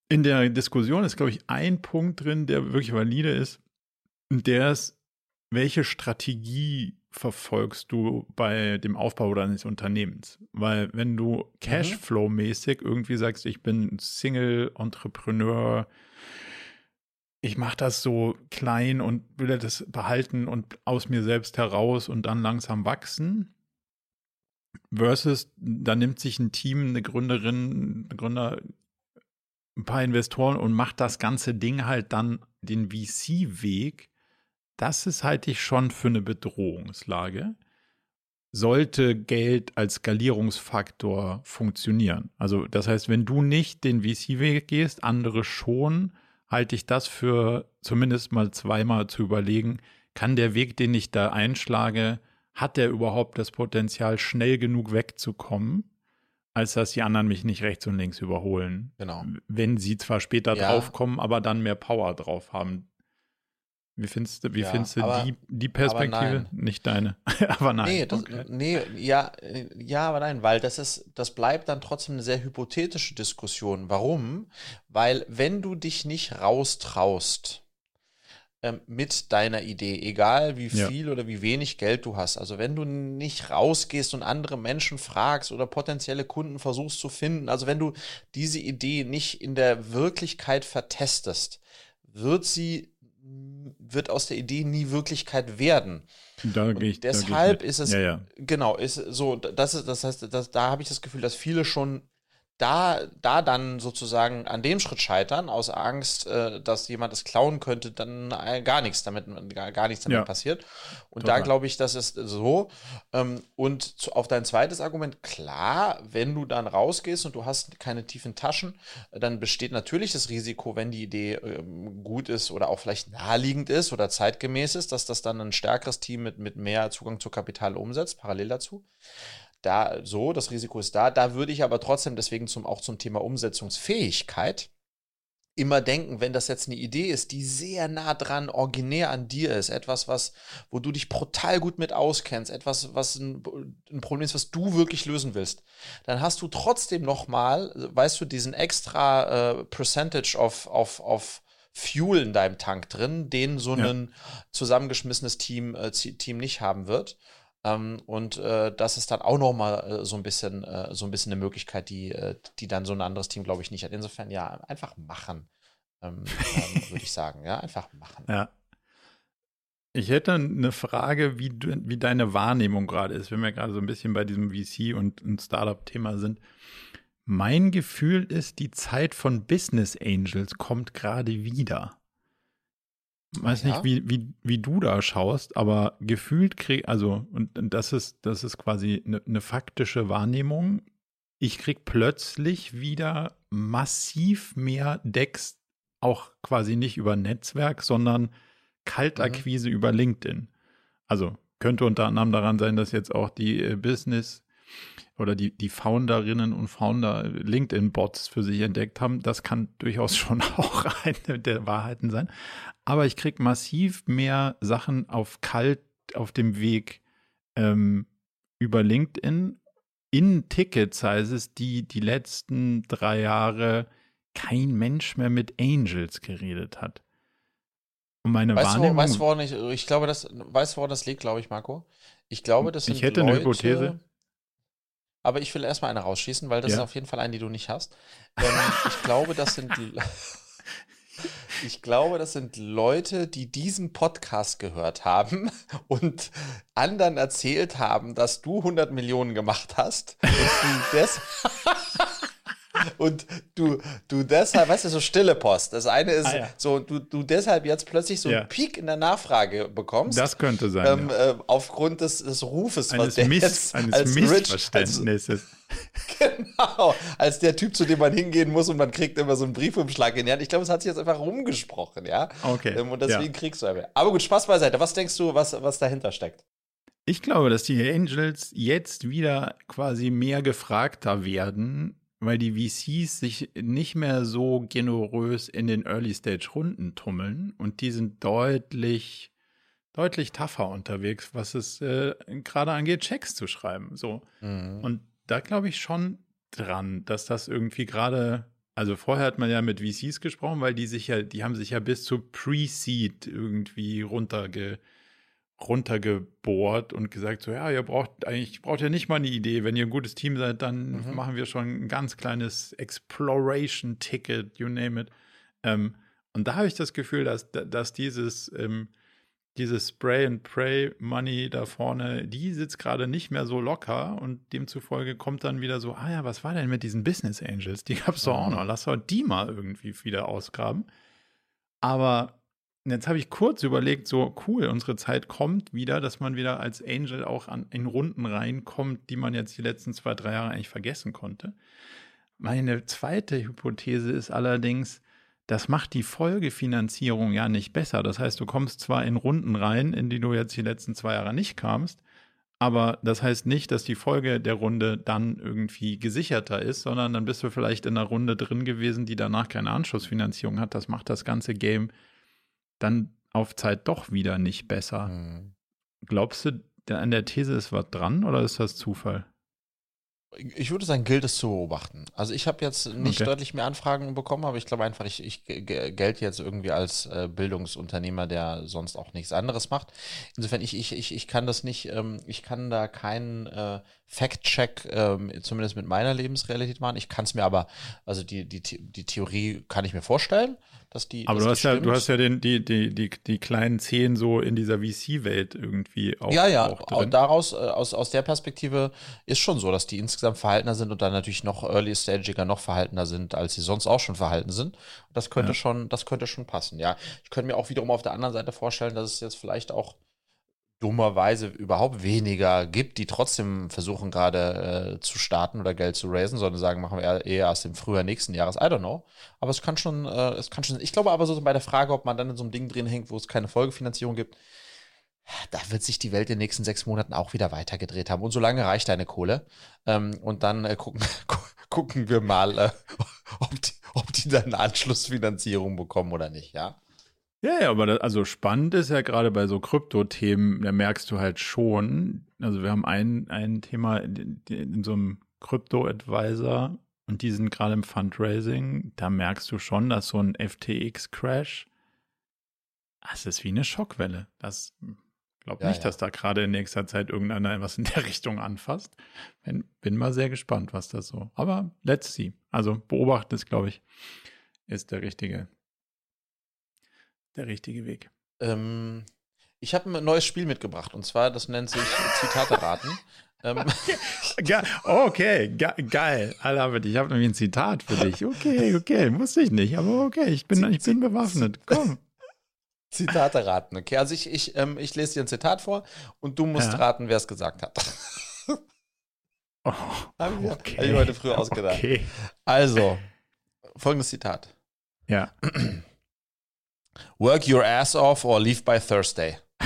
In der Diskussion ist, glaube ich, ein Punkt drin, der wirklich valide ist. Der ist, welche Strategie verfolgst du bei dem Aufbau deines Unternehmens? Weil wenn du mhm. Cashflow-mäßig irgendwie sagst, ich bin Single-Entrepreneur, ich mache das so klein und will das behalten und aus mir selbst heraus und dann langsam wachsen, versus da nimmt sich ein Team, eine Gründerin, ein Gründer, ein paar Investoren und macht das ganze Ding halt dann den VC-Weg das ist halte ich schon für eine Bedrohungslage. Sollte Geld als Skalierungsfaktor funktionieren. Also das heißt, wenn du nicht den VC-Weg gehst, andere schon, halte ich das für zumindest mal zweimal zu überlegen, kann der Weg, den ich da einschlage, hat der überhaupt das Potenzial, schnell genug wegzukommen, als dass die anderen mich nicht rechts und links überholen. Genau. Wenn sie zwar später ja. draufkommen, aber dann mehr Power drauf haben. Wie findest du, wie ja, findest du aber, die, die Perspektive? Nicht deine. aber nein. Nee, das, okay. nee, ja, ja, aber nein, weil das ist, das bleibt dann trotzdem eine sehr hypothetische Diskussion. Warum? Weil wenn du dich nicht raustraust, ähm, mit deiner Idee, egal wie viel ja. oder wie wenig Geld du hast. Also wenn du nicht rausgehst und andere Menschen fragst oder potenzielle Kunden versuchst zu finden, also wenn du diese Idee nicht in der Wirklichkeit vertestest, wird sie wird aus der Idee nie Wirklichkeit werden. Da ich, deshalb ist es ja, ja. genau ist so. Das ist das heißt, das, da habe ich das Gefühl, dass viele schon da, da dann sozusagen an dem Schritt scheitern, aus Angst, äh, dass jemand es klauen könnte, dann äh, gar nichts damit, gar, gar nichts damit ja. passiert. Und Total. da glaube ich, das ist so. Ähm, und zu, auf dein zweites Argument, klar, wenn du dann rausgehst und du hast keine tiefen Taschen, dann besteht natürlich das Risiko, wenn die Idee ähm, gut ist oder auch vielleicht naheliegend ist oder zeitgemäß ist, dass das dann ein stärkeres Team mit, mit mehr Zugang zu Kapital umsetzt, parallel dazu da so, das Risiko ist da. Da würde ich aber trotzdem deswegen zum, auch zum Thema Umsetzungsfähigkeit immer denken, wenn das jetzt eine Idee ist, die sehr nah dran originär an dir ist, etwas, was, wo du dich brutal gut mit auskennst, etwas, was ein, ein Problem ist, was du wirklich lösen willst, dann hast du trotzdem nochmal, weißt du, diesen extra äh, Percentage of, of, of Fuel in deinem Tank drin, den so ein zusammengeschmissenes Team, äh, Team nicht haben wird. Ähm, und äh, das ist dann auch nochmal äh, so ein bisschen, äh, so ein bisschen eine Möglichkeit, die, äh, die dann so ein anderes Team, glaube ich, nicht hat. Insofern ja, einfach machen, ähm, ähm, würde ich sagen. Ja, einfach machen. Ja. Ich hätte eine Frage, wie, du, wie deine Wahrnehmung gerade ist, wenn wir gerade so ein bisschen bei diesem VC und, und Startup-Thema sind. Mein Gefühl ist, die Zeit von Business Angels kommt gerade wieder weiß ja. nicht, wie, wie, wie du da schaust, aber gefühlt krieg, also, und, das ist, das ist quasi eine ne faktische Wahrnehmung. Ich krieg plötzlich wieder massiv mehr Decks, auch quasi nicht über Netzwerk, sondern Kaltakquise mhm. über LinkedIn. Also könnte unter anderem daran sein, dass jetzt auch die äh, Business oder die, die Founderinnen und Founder LinkedIn-Bots für sich entdeckt haben. Das kann durchaus schon auch eine der Wahrheiten sein. Aber ich kriege massiv mehr Sachen auf kalt auf dem Weg ähm, über LinkedIn in Ticket-Sizes, die die letzten drei Jahre kein Mensch mehr mit Angels geredet hat. Und meine weißt Wahrnehmung. Du, weißt du, woran ich, ich glaube, das, weißt du, woran das liegt, glaube ich, Marco? Ich glaube, das sind Ich hätte Leute, eine Hypothese. Aber ich will erstmal eine rausschießen, weil das ja. ist auf jeden Fall eine, die du nicht hast. Ähm, ich glaube, das sind ich glaube, das sind Leute, die diesen Podcast gehört haben und anderen erzählt haben, dass du 100 Millionen gemacht hast. Und das und du, du deshalb, weißt du, so stille Post. Das eine ist ah, ja. so, du, du deshalb jetzt plötzlich so ja. einen Peak in der Nachfrage bekommst. Das könnte sein. Ähm, ja. äh, aufgrund des, des Rufes, eines, was Miss, jetzt eines als Missverständnisses. Rich, als, genau, als der Typ, zu dem man hingehen muss und man kriegt immer so einen Briefumschlag in die Hand. Ich glaube, es hat sich jetzt einfach rumgesprochen, ja. Okay. Ähm, und deswegen kriegst du einfach. Aber gut, Spaß beiseite. Was denkst du, was, was dahinter steckt? Ich glaube, dass die Angels jetzt wieder quasi mehr gefragter werden weil die VCs sich nicht mehr so generös in den Early-Stage-Runden tummeln und die sind deutlich, deutlich tougher unterwegs, was es äh, gerade angeht, Checks zu schreiben. So. Mhm. Und da glaube ich schon dran, dass das irgendwie gerade, also vorher hat man ja mit VCs gesprochen, weil die sich ja, die haben sich ja bis zu Pre-Seed irgendwie runterge runtergebohrt und gesagt, so ja, ihr braucht eigentlich, braucht ja nicht mal eine Idee. Wenn ihr ein gutes Team seid, dann mhm. machen wir schon ein ganz kleines Exploration-Ticket, you name it. Ähm, und da habe ich das Gefühl, dass, dass dieses, ähm, dieses Spray and Pray Money da vorne, die sitzt gerade nicht mehr so locker und demzufolge kommt dann wieder so, ah ja, was war denn mit diesen Business Angels? Die gab es doch auch mhm. noch. Lass doch die mal irgendwie wieder ausgraben. Aber und jetzt habe ich kurz überlegt, so cool, unsere Zeit kommt wieder, dass man wieder als Angel auch an, in Runden reinkommt, die man jetzt die letzten zwei, drei Jahre eigentlich vergessen konnte. Meine zweite Hypothese ist allerdings, das macht die Folgefinanzierung ja nicht besser. Das heißt, du kommst zwar in Runden rein, in die du jetzt die letzten zwei Jahre nicht kamst, aber das heißt nicht, dass die Folge der Runde dann irgendwie gesicherter ist, sondern dann bist du vielleicht in einer Runde drin gewesen, die danach keine Anschlussfinanzierung hat. Das macht das ganze Game dann auf Zeit doch wieder nicht besser. Mhm. Glaubst du, an der These ist was dran oder ist das Zufall? Ich würde sagen, gilt es zu beobachten. Also ich habe jetzt nicht okay. deutlich mehr Anfragen bekommen, aber ich glaube einfach, ich, ich gelte jetzt irgendwie als äh, Bildungsunternehmer, der sonst auch nichts anderes macht. Insofern, ich, ich, ich, ich kann das nicht, ähm, ich kann da keinen äh, Fact-Check, ähm, zumindest mit meiner Lebensrealität machen. Ich kann es mir aber, also die, die, die Theorie kann ich mir vorstellen, dass die. Aber dass du hast ja, du hast ja den, die, die, die, die kleinen Zehen so in dieser VC-Welt irgendwie auch. Ja, ja, auch daraus, äh, aus, aus der Perspektive ist schon so, dass die insgesamt verhaltener sind und dann natürlich noch early-stagiger noch verhaltener sind, als sie sonst auch schon verhalten sind. Das könnte ja. schon, das könnte schon passen, ja. Ich könnte mir auch wiederum auf der anderen Seite vorstellen, dass es jetzt vielleicht auch dummerweise überhaupt weniger gibt, die trotzdem versuchen gerade äh, zu starten oder Geld zu raisen, sondern sagen, machen wir eher erst im Frühjahr nächsten Jahres. I don't know. Aber es kann schon, äh, es kann schon. Ich glaube aber so bei der Frage, ob man dann in so einem Ding drin hängt, wo es keine Folgefinanzierung gibt, da wird sich die Welt in den nächsten sechs Monaten auch wieder weitergedreht haben. Und solange reicht deine Kohle. Ähm, und dann äh, gucken, gucken wir mal, äh, ob, die, ob die dann eine Anschlussfinanzierung bekommen oder nicht, ja. Ja, ja, aber das, also spannend ist ja gerade bei so Krypto-Themen, da merkst du halt schon, also wir haben ein, ein Thema in, in so einem Krypto-Advisor und die sind gerade im Fundraising, da merkst du schon, dass so ein FTX-Crash, das ist wie eine Schockwelle. Das glaube ja, nicht, ja. dass da gerade in nächster Zeit irgendeiner was in der Richtung anfasst. Bin, bin mal sehr gespannt, was das so. Aber let's see. Also beobachten ist, glaube ich, ist der richtige der richtige Weg. Ähm, ich habe ein neues Spiel mitgebracht und zwar, das nennt sich Zitate raten. ähm. okay, ge geil. I love it. Ich habe nämlich ein Zitat für dich. Okay, okay, muss ich nicht, aber okay, ich bin, ich bin bewaffnet. Komm. Zitate raten. Okay, also ich, ich, ähm, ich lese dir ein Zitat vor und du musst ja. raten, wer es gesagt hat. oh, Habe ich, okay. hab ich heute früh ausgedacht. Okay. Also, folgendes Zitat. Ja. Work your ass off or leave by Thursday.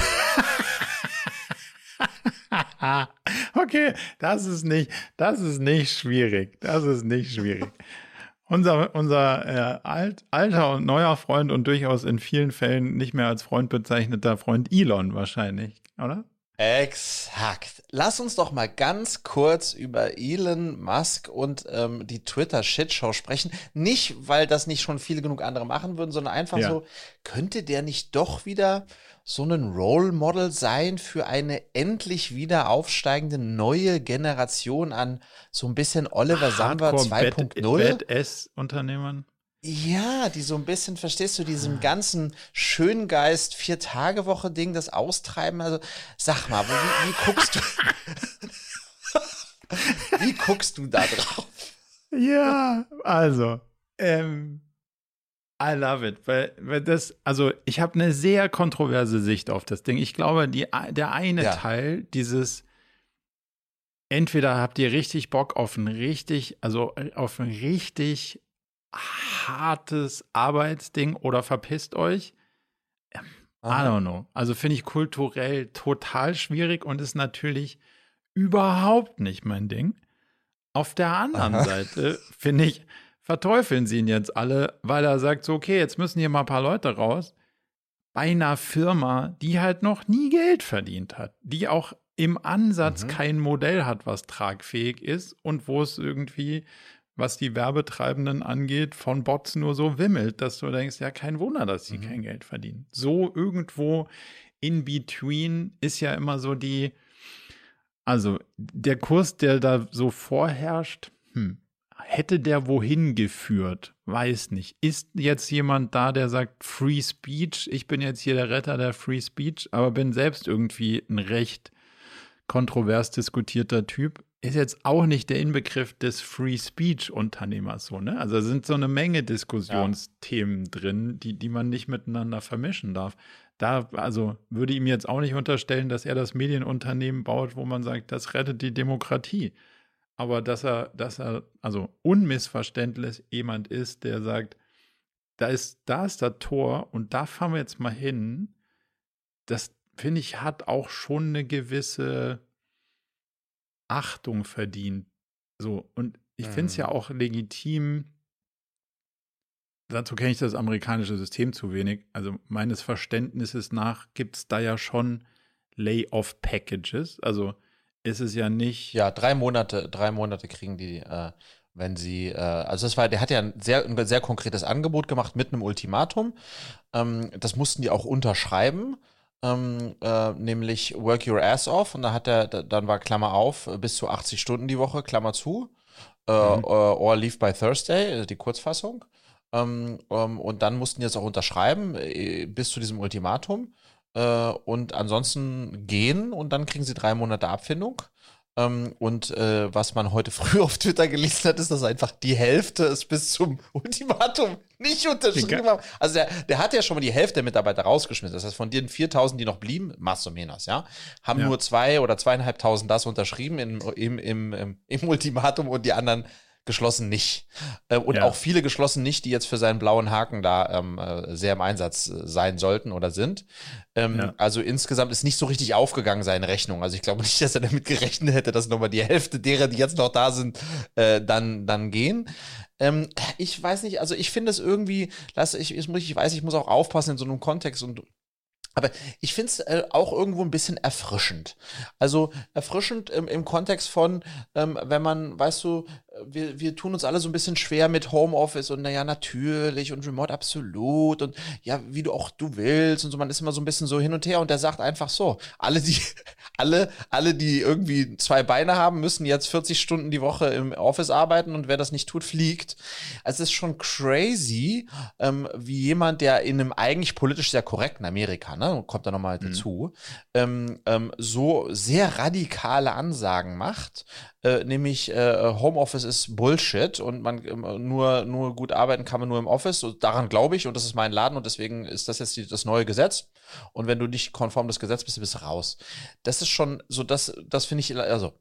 okay, das ist nicht, das ist nicht schwierig. Das ist nicht schwierig. Unser, unser äh, alt, alter und neuer Freund und durchaus in vielen Fällen nicht mehr als Freund bezeichneter Freund Elon wahrscheinlich, oder? Exakt. Lass uns doch mal ganz kurz über Elon Musk und ähm, die Twitter-Shitshow sprechen. Nicht, weil das nicht schon viele genug andere machen würden, sondern einfach ja. so, könnte der nicht doch wieder so ein Role Model sein für eine endlich wieder aufsteigende neue Generation an so ein bisschen Oliver Samba 2.0? Bad-S-Unternehmern? Ja, die so ein bisschen, verstehst du, diesem ganzen Schöngeist Vier-Tage-Woche-Ding, das Austreiben. Also, sag mal, wie, wie guckst du. wie guckst du da drauf? Ja, also, ähm, I love it, weil, weil das, also ich habe eine sehr kontroverse Sicht auf das Ding. Ich glaube, die, der eine ja. Teil dieses, entweder habt ihr richtig Bock auf ein richtig, also auf ein richtig hartes Arbeitsding oder verpisst euch. Ähm, I don't know. Also finde ich kulturell total schwierig und ist natürlich überhaupt nicht mein Ding. Auf der anderen Aha. Seite finde ich, verteufeln sie ihn jetzt alle, weil er sagt so, okay, jetzt müssen hier mal ein paar Leute raus. Bei einer Firma, die halt noch nie Geld verdient hat, die auch im Ansatz mhm. kein Modell hat, was tragfähig ist und wo es irgendwie was die Werbetreibenden angeht, von Bots nur so wimmelt, dass du denkst, ja, kein Wunder, dass sie mhm. kein Geld verdienen. So irgendwo in between ist ja immer so die, also der Kurs, der da so vorherrscht, hm, hätte der wohin geführt? Weiß nicht. Ist jetzt jemand da, der sagt Free Speech? Ich bin jetzt hier der Retter der Free Speech, aber bin selbst irgendwie ein recht kontrovers diskutierter Typ ist jetzt auch nicht der Inbegriff des Free Speech Unternehmers so, ne? Also da sind so eine Menge Diskussionsthemen ja. drin, die, die man nicht miteinander vermischen darf. Da, also würde ihm jetzt auch nicht unterstellen, dass er das Medienunternehmen baut, wo man sagt, das rettet die Demokratie. Aber dass er, dass er, also unmissverständlich jemand ist, der sagt, da ist, da ist das Tor und da fahren wir jetzt mal hin, das finde ich, hat auch schon eine gewisse Achtung verdient. So, und ich finde es ja mhm. auch legitim, dazu kenne ich das amerikanische System zu wenig. Also meines Verständnisses nach gibt es da ja schon Layoff-Packages. Also ist es ja nicht. Ja, drei Monate, drei Monate kriegen die, äh, wenn sie, äh, also das war, der hat ja ein sehr, ein sehr konkretes Angebot gemacht mit einem Ultimatum. Ähm, das mussten die auch unterschreiben. Ähm, äh, nämlich Work Your Ass Off und da hat er, dann war Klammer auf, bis zu 80 Stunden die Woche, Klammer zu, äh, mhm. or, or Leave by Thursday, die Kurzfassung. Ähm, ähm, und dann mussten die es auch unterschreiben äh, bis zu diesem Ultimatum äh, und ansonsten gehen und dann kriegen sie drei Monate Abfindung. Ähm, und äh, was man heute früh auf Twitter gelesen hat, ist, dass einfach die Hälfte es bis zum Ultimatum nicht unterschrieben haben. Also der, der hat ja schon mal die Hälfte der Mitarbeiter rausgeschmissen. Das heißt, von den 4000, die noch blieben, Masso Menos, ja, haben ja. nur zwei oder zweieinhalbtausend das unterschrieben im, im, im, im Ultimatum und die anderen geschlossen nicht. Äh, und ja. auch viele geschlossen nicht, die jetzt für seinen blauen Haken da ähm, äh, sehr im Einsatz äh, sein sollten oder sind. Ähm, ja. Also insgesamt ist nicht so richtig aufgegangen seine Rechnung. Also ich glaube nicht, dass er damit gerechnet hätte, dass nochmal die Hälfte derer, die jetzt noch da sind, äh, dann, dann gehen. Ähm, ich weiß nicht, also ich finde es irgendwie, lass, ich, ich, ich weiß, ich muss auch aufpassen in so einem Kontext und aber ich finde es äh, auch irgendwo ein bisschen erfrischend. Also erfrischend im, im Kontext von, ähm, wenn man, weißt du, wir, wir tun uns alle so ein bisschen schwer mit Homeoffice und naja, natürlich und Remote absolut und ja, wie du auch du willst und so, man ist immer so ein bisschen so hin und her und der sagt einfach so, alle, die, alle, alle, die irgendwie zwei Beine haben, müssen jetzt 40 Stunden die Woche im Office arbeiten und wer das nicht tut, fliegt. Also es ist schon crazy, ähm, wie jemand, der in einem eigentlich politisch sehr korrekten Amerika, ne, kommt da nochmal mhm. dazu, ähm, ähm, so sehr radikale Ansagen macht, äh, nämlich äh, Homeoffice ist Bullshit und man äh, nur, nur gut arbeiten kann man nur im Office. Und daran glaube ich und das ist mein Laden und deswegen ist das jetzt die, das neue Gesetz. Und wenn du nicht konform das Gesetz bist, bist du raus. Das ist schon so, das, das finde ich, also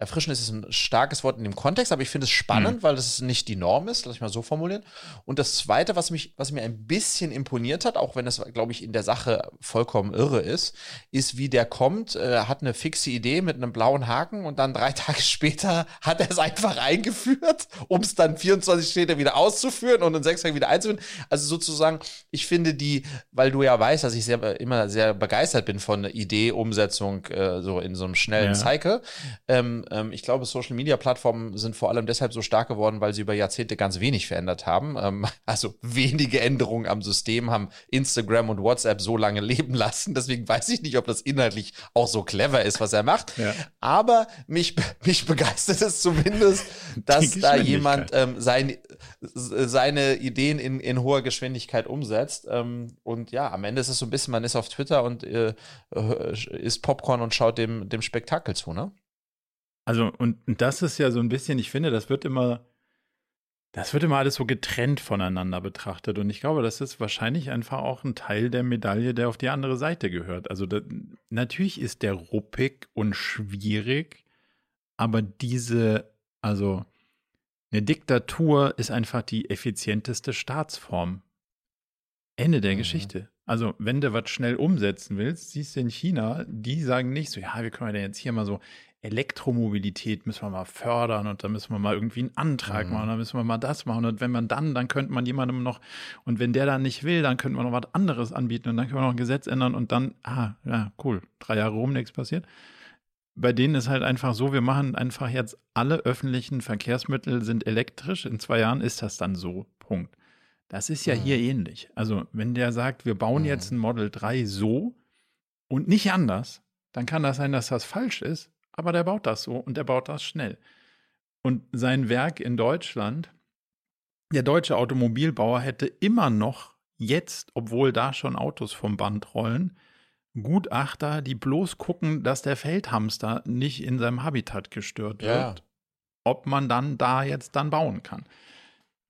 Erfrischend ist ein starkes Wort in dem Kontext, aber ich finde es spannend, mhm. weil das nicht die Norm ist, lass ich mal so formulieren. Und das Zweite, was, mich, was mir ein bisschen imponiert hat, auch wenn es, glaube ich, in der Sache vollkommen irre ist, ist, wie der kommt, äh, hat eine fixe Idee mit einem blauen Haken und dann drei Tage später hat er es einfach eingeführt, um es dann 24 später wieder auszuführen und in sechs Tagen wieder einzuführen. Also sozusagen, ich finde die, weil du ja weißt, dass ich sehr, immer sehr begeistert bin von Idee, Umsetzung, äh, so in so einem schnellen ja. Cycle. Ähm, ähm, ich glaube, Social Media Plattformen sind vor allem deshalb so stark geworden, weil sie über Jahrzehnte ganz wenig verändert haben. Ähm, also wenige Änderungen am System haben Instagram und WhatsApp so lange leben lassen. Deswegen weiß ich nicht, ob das inhaltlich auch so clever ist, was er macht. Ja. Aber mich, mich begeistert es zumindest, dass da jemand ähm, sein, seine Ideen in, in hoher Geschwindigkeit umsetzt. Ähm, und ja, am Ende ist es so ein bisschen, man ist auf Twitter und äh, äh isst Popcorn und schaut dem, dem Spektakel zu, ne? Also, und das ist ja so ein bisschen, ich finde, das wird immer, das wird immer alles so getrennt voneinander betrachtet. Und ich glaube, das ist wahrscheinlich einfach auch ein Teil der Medaille, der auf die andere Seite gehört. Also, das, natürlich ist der ruppig und schwierig, aber diese, also, eine Diktatur ist einfach die effizienteste Staatsform. Ende der mhm. Geschichte. Also, wenn du was schnell umsetzen willst, siehst du in China, die sagen nicht so, ja, wir können ja jetzt hier mal so Elektromobilität müssen wir mal fördern und da müssen wir mal irgendwie einen Antrag mhm. machen, da müssen wir mal das machen. Und wenn man dann, dann könnte man jemandem noch, und wenn der dann nicht will, dann könnte man noch was anderes anbieten und dann können wir noch ein Gesetz ändern und dann, ah, ja, cool, drei Jahre rum, nichts passiert. Bei denen ist halt einfach so, wir machen einfach jetzt alle öffentlichen Verkehrsmittel sind elektrisch. In zwei Jahren ist das dann so. Punkt. Das ist ja mhm. hier ähnlich. Also, wenn der sagt, wir bauen mhm. jetzt ein Model 3 so und nicht anders, dann kann das sein, dass das falsch ist, aber der baut das so und der baut das schnell. Und sein Werk in Deutschland, der deutsche Automobilbauer hätte immer noch jetzt, obwohl da schon Autos vom Band rollen, Gutachter, die bloß gucken, dass der Feldhamster nicht in seinem Habitat gestört wird, ja. ob man dann da jetzt dann bauen kann.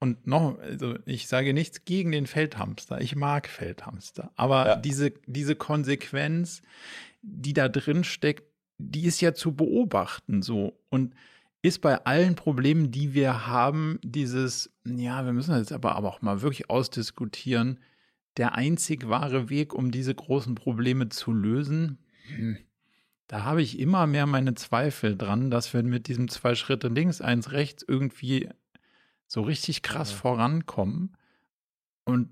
Und noch, also ich sage nichts gegen den Feldhamster. Ich mag Feldhamster. Aber ja. diese, diese Konsequenz, die da drin steckt, die ist ja zu beobachten so und ist bei allen Problemen, die wir haben, dieses, ja, wir müssen das jetzt aber, aber auch mal wirklich ausdiskutieren, der einzig wahre Weg, um diese großen Probleme zu lösen. Hm, da habe ich immer mehr meine Zweifel dran, dass wir mit diesem zwei Schritte links, eins rechts irgendwie so richtig krass ja. vorankommen. Und,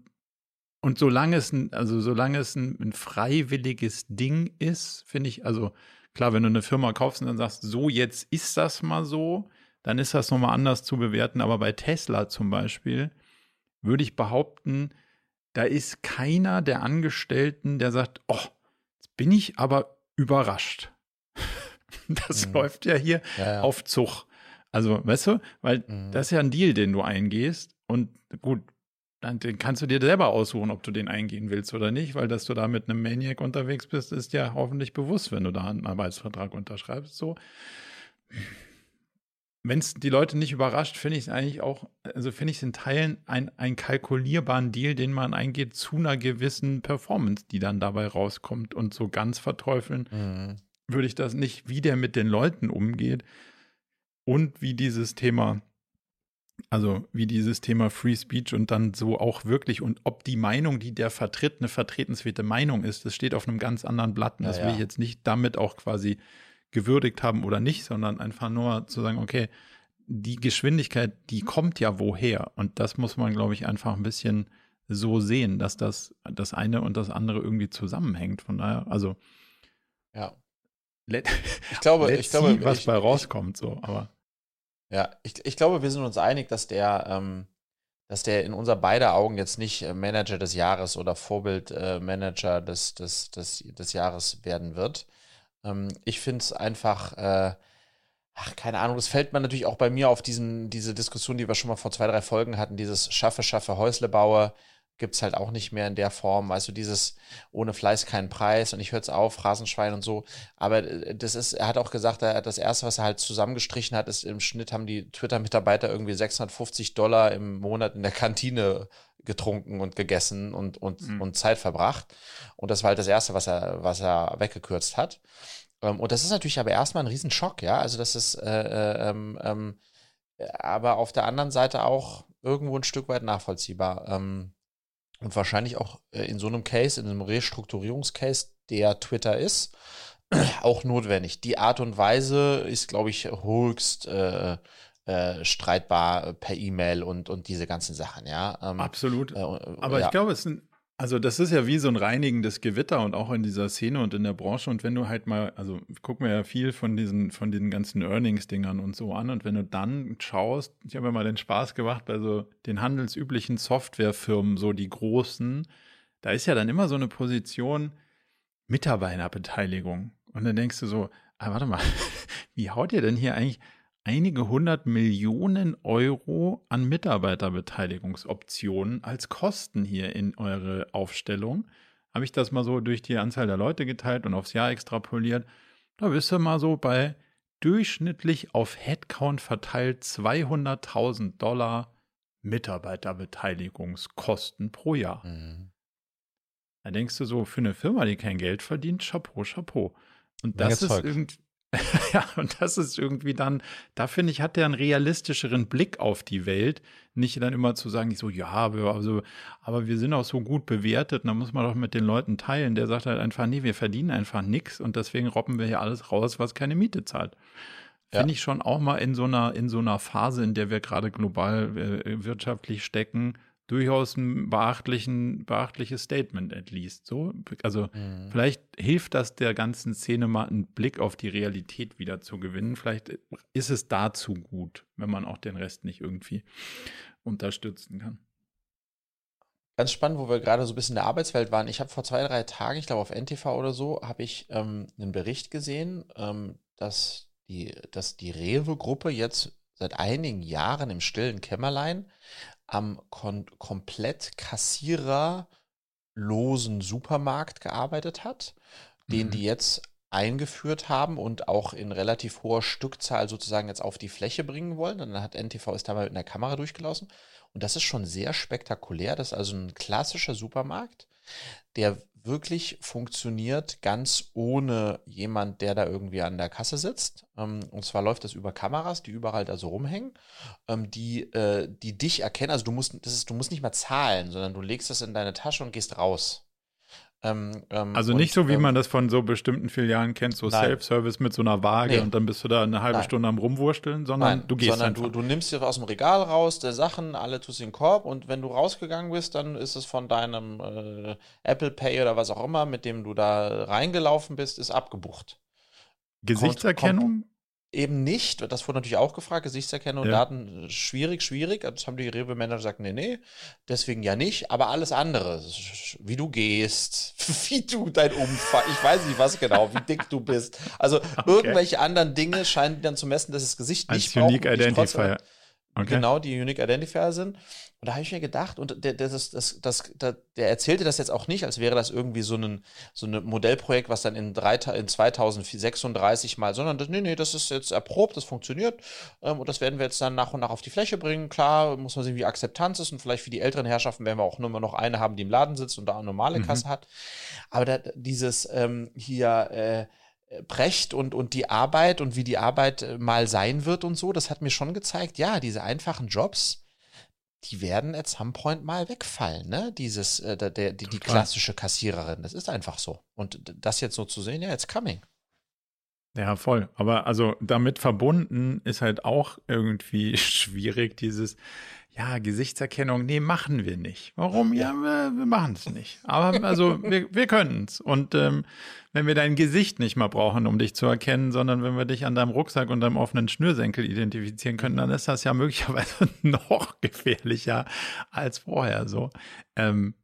und solange es ein, also solange es ein, ein freiwilliges Ding ist, finde ich, also klar, wenn du eine Firma kaufst und dann sagst, so jetzt ist das mal so, dann ist das nochmal anders zu bewerten. Aber bei Tesla zum Beispiel würde ich behaupten, da ist keiner der Angestellten, der sagt, oh, jetzt bin ich aber überrascht. Das mhm. läuft ja hier ja, ja. auf Zug. Also, weißt du, weil mhm. das ist ja ein Deal, den du eingehst. Und gut, dann den kannst du dir selber aussuchen, ob du den eingehen willst oder nicht, weil dass du da mit einem Maniac unterwegs bist, ist ja hoffentlich bewusst, wenn du da einen Arbeitsvertrag unterschreibst. So. Wenn es die Leute nicht überrascht, finde ich es eigentlich auch, also finde ich es in Teilen ein, einen kalkulierbaren Deal, den man eingeht zu einer gewissen Performance, die dann dabei rauskommt. Und so ganz verteufeln mhm. würde ich das nicht, wie der mit den Leuten umgeht und wie dieses Thema also wie dieses Thema Free Speech und dann so auch wirklich und ob die Meinung, die der vertritt, eine vertretenswerte Meinung ist, das steht auf einem ganz anderen Blatt. Und das ja, will ich jetzt nicht damit auch quasi gewürdigt haben oder nicht, sondern einfach nur zu sagen, okay, die Geschwindigkeit, die kommt ja woher. Und das muss man, glaube ich, einfach ein bisschen so sehen, dass das, das eine und das andere irgendwie zusammenhängt. Von daher, also ja. Let, ich glaube, ich glaube, was ich, bei rauskommt, so, aber. Ja, ich, ich glaube, wir sind uns einig, dass der, ähm, dass der in unser beider Augen jetzt nicht äh, Manager des Jahres oder Vorbildmanager äh, des, des, des, des Jahres werden wird. Ähm, ich finde es einfach, äh, ach, keine Ahnung, das fällt man natürlich auch bei mir auf diesen, diese Diskussion, die wir schon mal vor zwei, drei Folgen hatten, dieses Schaffe, Schaffe, Häusle baue gibt es halt auch nicht mehr in der Form. Weißt du, dieses ohne Fleiß keinen Preis und ich höre es auf, Rasenschwein und so. Aber äh, das ist, er hat auch gesagt, er, das erste, was er halt zusammengestrichen hat, ist im Schnitt haben die Twitter-Mitarbeiter irgendwie 650 Dollar im Monat in der Kantine getrunken und gegessen und, und, mhm. und Zeit verbracht. Und das war halt das erste, was er, was er weggekürzt hat. Ähm, und das ist natürlich aber erstmal ein Riesenschock, ja. Also das ist, äh, äh ähm, ähm, aber auf der anderen Seite auch irgendwo ein Stück weit nachvollziehbar. Ähm, und wahrscheinlich auch äh, in so einem Case, in einem Restrukturierungscase, der Twitter ist, auch notwendig. Die Art und Weise ist, glaube ich, höchst äh, äh, streitbar per E-Mail und, und diese ganzen Sachen, ja. Ähm, Absolut. Äh, Aber ja. ich glaube, es sind also das ist ja wie so ein reinigendes Gewitter und auch in dieser Szene und in der Branche. Und wenn du halt mal, also guck mir ja viel von diesen, von den ganzen Earnings-Dingern und so an. Und wenn du dann schaust, ich habe mir mal den Spaß gemacht bei so den handelsüblichen Softwarefirmen, so die großen, da ist ja dann immer so eine Position Mitarbeiterbeteiligung. Und dann denkst du so, ah, warte mal, wie haut ihr denn hier eigentlich einige hundert Millionen Euro an Mitarbeiterbeteiligungsoptionen als Kosten hier in eure Aufstellung. Habe ich das mal so durch die Anzahl der Leute geteilt und aufs Jahr extrapoliert. Da bist du mal so bei durchschnittlich auf Headcount verteilt 200.000 Dollar Mitarbeiterbeteiligungskosten pro Jahr. Mhm. Da denkst du so, für eine Firma, die kein Geld verdient, Chapeau, Chapeau. Und das ist irgendwie ja, und das ist irgendwie dann, da finde ich, hat der einen realistischeren Blick auf die Welt. Nicht dann immer zu sagen, ich so, ja, aber, also, aber wir sind auch so gut bewertet, und da muss man doch mit den Leuten teilen. Der sagt halt einfach, nee, wir verdienen einfach nichts und deswegen robben wir hier alles raus, was keine Miete zahlt. Ja. Finde ich schon auch mal in so einer, in so einer Phase, in der wir gerade global äh, wirtschaftlich stecken, durchaus ein beachtlichen, beachtliches Statement at least. So, also mhm. vielleicht hilft das der ganzen Szene mal einen Blick auf die Realität wieder zu gewinnen. Vielleicht ist es dazu gut, wenn man auch den Rest nicht irgendwie unterstützen kann. Ganz spannend, wo wir gerade so ein bisschen in der Arbeitswelt waren. Ich habe vor zwei, drei Tagen, ich glaube auf NTV oder so, habe ich ähm, einen Bericht gesehen, ähm, dass die, dass die Rewe-Gruppe jetzt seit einigen Jahren im stillen Kämmerlein am komplett kassiererlosen Supermarkt gearbeitet hat, mhm. den die jetzt eingeführt haben und auch in relativ hoher Stückzahl sozusagen jetzt auf die Fläche bringen wollen. Und dann hat NTV ist da mal mit einer Kamera durchgelaufen. Und das ist schon sehr spektakulär. Das ist also ein klassischer Supermarkt, der wirklich funktioniert, ganz ohne jemand, der da irgendwie an der Kasse sitzt. Ähm, und zwar läuft das über Kameras, die überall da so rumhängen, ähm, die, äh, die dich erkennen. Also du musst, das ist, du musst nicht mal zahlen, sondern du legst das in deine Tasche und gehst raus. Ähm, ähm, also nicht und, so, wie ähm, man das von so bestimmten Filialen kennt, so Self-Service mit so einer Waage nee. und dann bist du da eine halbe nein. Stunde am Rumwursteln, sondern nein, du gehst sondern Du, du nimmst dir aus dem Regal raus, der Sachen, alle tust in den Korb und wenn du rausgegangen bist, dann ist es von deinem äh, Apple Pay oder was auch immer, mit dem du da reingelaufen bist, ist abgebucht. Gesichtserkennung? Kommt, kommt, eben nicht. Das wurde natürlich auch gefragt, Gesichtserkennung und ja. Daten, schwierig, schwierig. Das haben die Rewe-Manager gesagt, nee, nee, deswegen ja nicht. Aber alles andere, wie du gehst, wie du dein Umfang, ich weiß nicht was genau, wie dick du bist. Also okay. irgendwelche anderen Dinge scheinen dann zu messen, dass das Gesicht Als nicht Unique braucht, Identifier. Okay. Genau, die Unique Identifier sind. Und da habe ich mir gedacht, und der, der, das, das, das, der erzählte das jetzt auch nicht, als wäre das irgendwie so ein so ein Modellprojekt, was dann in, drei, in 2036 mal, sondern das, nee, nee, das ist jetzt erprobt, das funktioniert ähm, und das werden wir jetzt dann nach und nach auf die Fläche bringen. Klar, muss man sehen, wie Akzeptanz ist und vielleicht für die älteren Herrschaften werden wir auch nur noch eine haben, die im Laden sitzt und da eine normale mhm. Kasse hat. Aber da, dieses ähm, hier, äh, Brecht und, und die Arbeit und wie die Arbeit äh, mal sein wird und so, das hat mir schon gezeigt, ja, diese einfachen Jobs, die werden at some point mal wegfallen, ne? Dieses, äh, der, der, die, die klassische Kassiererin. Das ist einfach so. Und das jetzt so zu sehen, ja, it's coming. Ja, voll. Aber also damit verbunden ist halt auch irgendwie schwierig, dieses, ja, Gesichtserkennung, nee, machen wir nicht. Warum? Ja, wir, wir machen es nicht. Aber also, wir, wir können es. Und ähm, wenn wir dein Gesicht nicht mal brauchen, um dich zu erkennen, sondern wenn wir dich an deinem Rucksack und deinem offenen Schnürsenkel identifizieren können, dann ist das ja möglicherweise noch gefährlicher als vorher so. Ähm,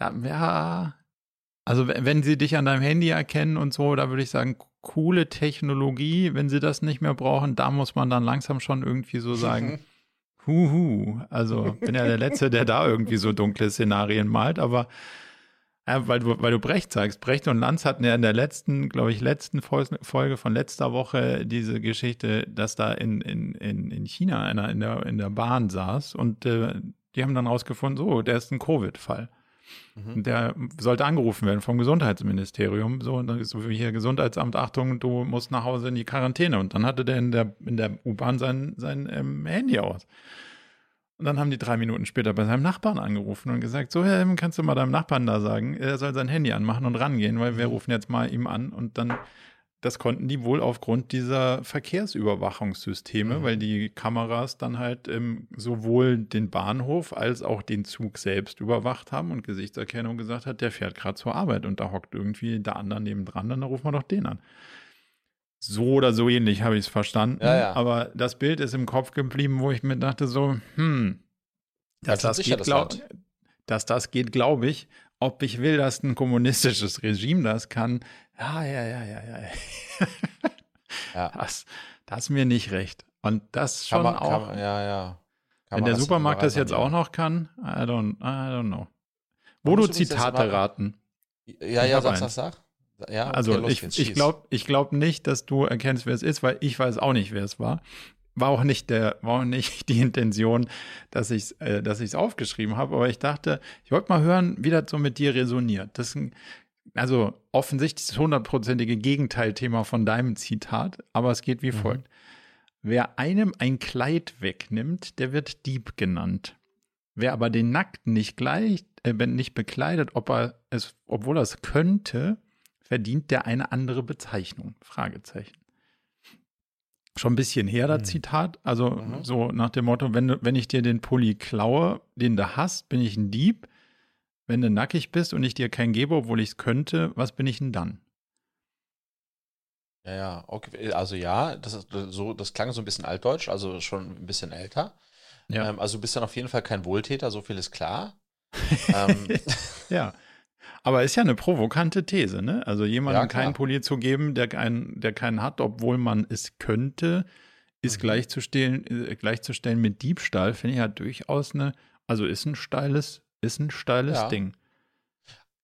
ja, also wenn sie dich an deinem Handy erkennen und so, da würde ich sagen, coole Technologie. Wenn sie das nicht mehr brauchen, da muss man dann langsam schon irgendwie so sagen, Huhu, also bin ja der Letzte, der da irgendwie so dunkle Szenarien malt, aber ja, weil, du, weil du Brecht sagst. Brecht und Lanz hatten ja in der letzten, glaube ich, letzten Folge von letzter Woche diese Geschichte, dass da in, in, in China einer in der, in der Bahn saß und äh, die haben dann rausgefunden, so, der ist ein Covid-Fall. Mhm. Der sollte angerufen werden vom Gesundheitsministerium. So, und dann ist so wie hier Gesundheitsamt, Achtung, du musst nach Hause in die Quarantäne. Und dann hatte der in der, in der U-Bahn sein, sein ähm, Handy aus. Und dann haben die drei Minuten später bei seinem Nachbarn angerufen und gesagt: So, Herr, kannst du mal deinem Nachbarn da sagen, er soll sein Handy anmachen und rangehen, weil wir mhm. rufen jetzt mal ihm an. Und dann das konnten die wohl aufgrund dieser Verkehrsüberwachungssysteme, mhm. weil die Kameras dann halt ähm, sowohl den Bahnhof als auch den Zug selbst überwacht haben und Gesichtserkennung gesagt hat, der fährt gerade zur Arbeit und da hockt irgendwie der andere nebendran, dann rufen wir doch den an. So oder so ähnlich habe ich es verstanden. Ja, ja. Aber das Bild ist im Kopf geblieben, wo ich mir dachte so, hm, dass das, das, geht, glaub, dass das geht, glaube ich. Ob ich will, dass ein kommunistisches Regime das kann, ja, ja, ja, ja, ja. ja. Das, das ist mir nicht recht. Und das schon man, auch. Man, ja, ja. Kann wenn der Supermarkt das jetzt auch noch kann, I don't, I don't know. Wo du Zitate raten. Ja, ja, sag, sag, sag. Ja, okay, also ich, ich glaube ich glaub nicht, dass du erkennst, wer es ist, weil ich weiß auch nicht, wer es war. War auch nicht der, war auch nicht die Intention, dass ich es äh, dass ich's aufgeschrieben habe, aber ich dachte, ich wollte mal hören, wie das so mit dir resoniert. Das ist ein also offensichtlich das hundertprozentige Gegenteilthema von deinem Zitat, aber es geht wie mhm. folgt. Wer einem ein Kleid wegnimmt, der wird Dieb genannt. Wer aber den Nackten nicht, gleich, äh, nicht bekleidet, ob er es, obwohl er es könnte, verdient der eine andere Bezeichnung. Fragezeichen. Schon ein bisschen her, das mhm. Zitat. Also mhm. so nach dem Motto, wenn, wenn ich dir den Pulli klaue, den du hast, bin ich ein Dieb. Wenn du nackig bist und ich dir keinen gebe, obwohl ich es könnte, was bin ich denn dann? Ja, ja, okay. Also ja, das, ist so, das klang so ein bisschen altdeutsch, also schon ein bisschen älter. Ja. Ähm, also du bist dann auf jeden Fall kein Wohltäter, so viel ist klar. ähm. Ja. Aber ist ja eine provokante These, ne? Also jemandem ja, keinen Pulli zu geben, der, keinen, der keinen hat, obwohl man es könnte, ist mhm. gleichzustellen, äh, gleichzustellen mit Diebstahl, finde ich ja durchaus eine, also ist ein steiles ist ein steiles ja. Ding.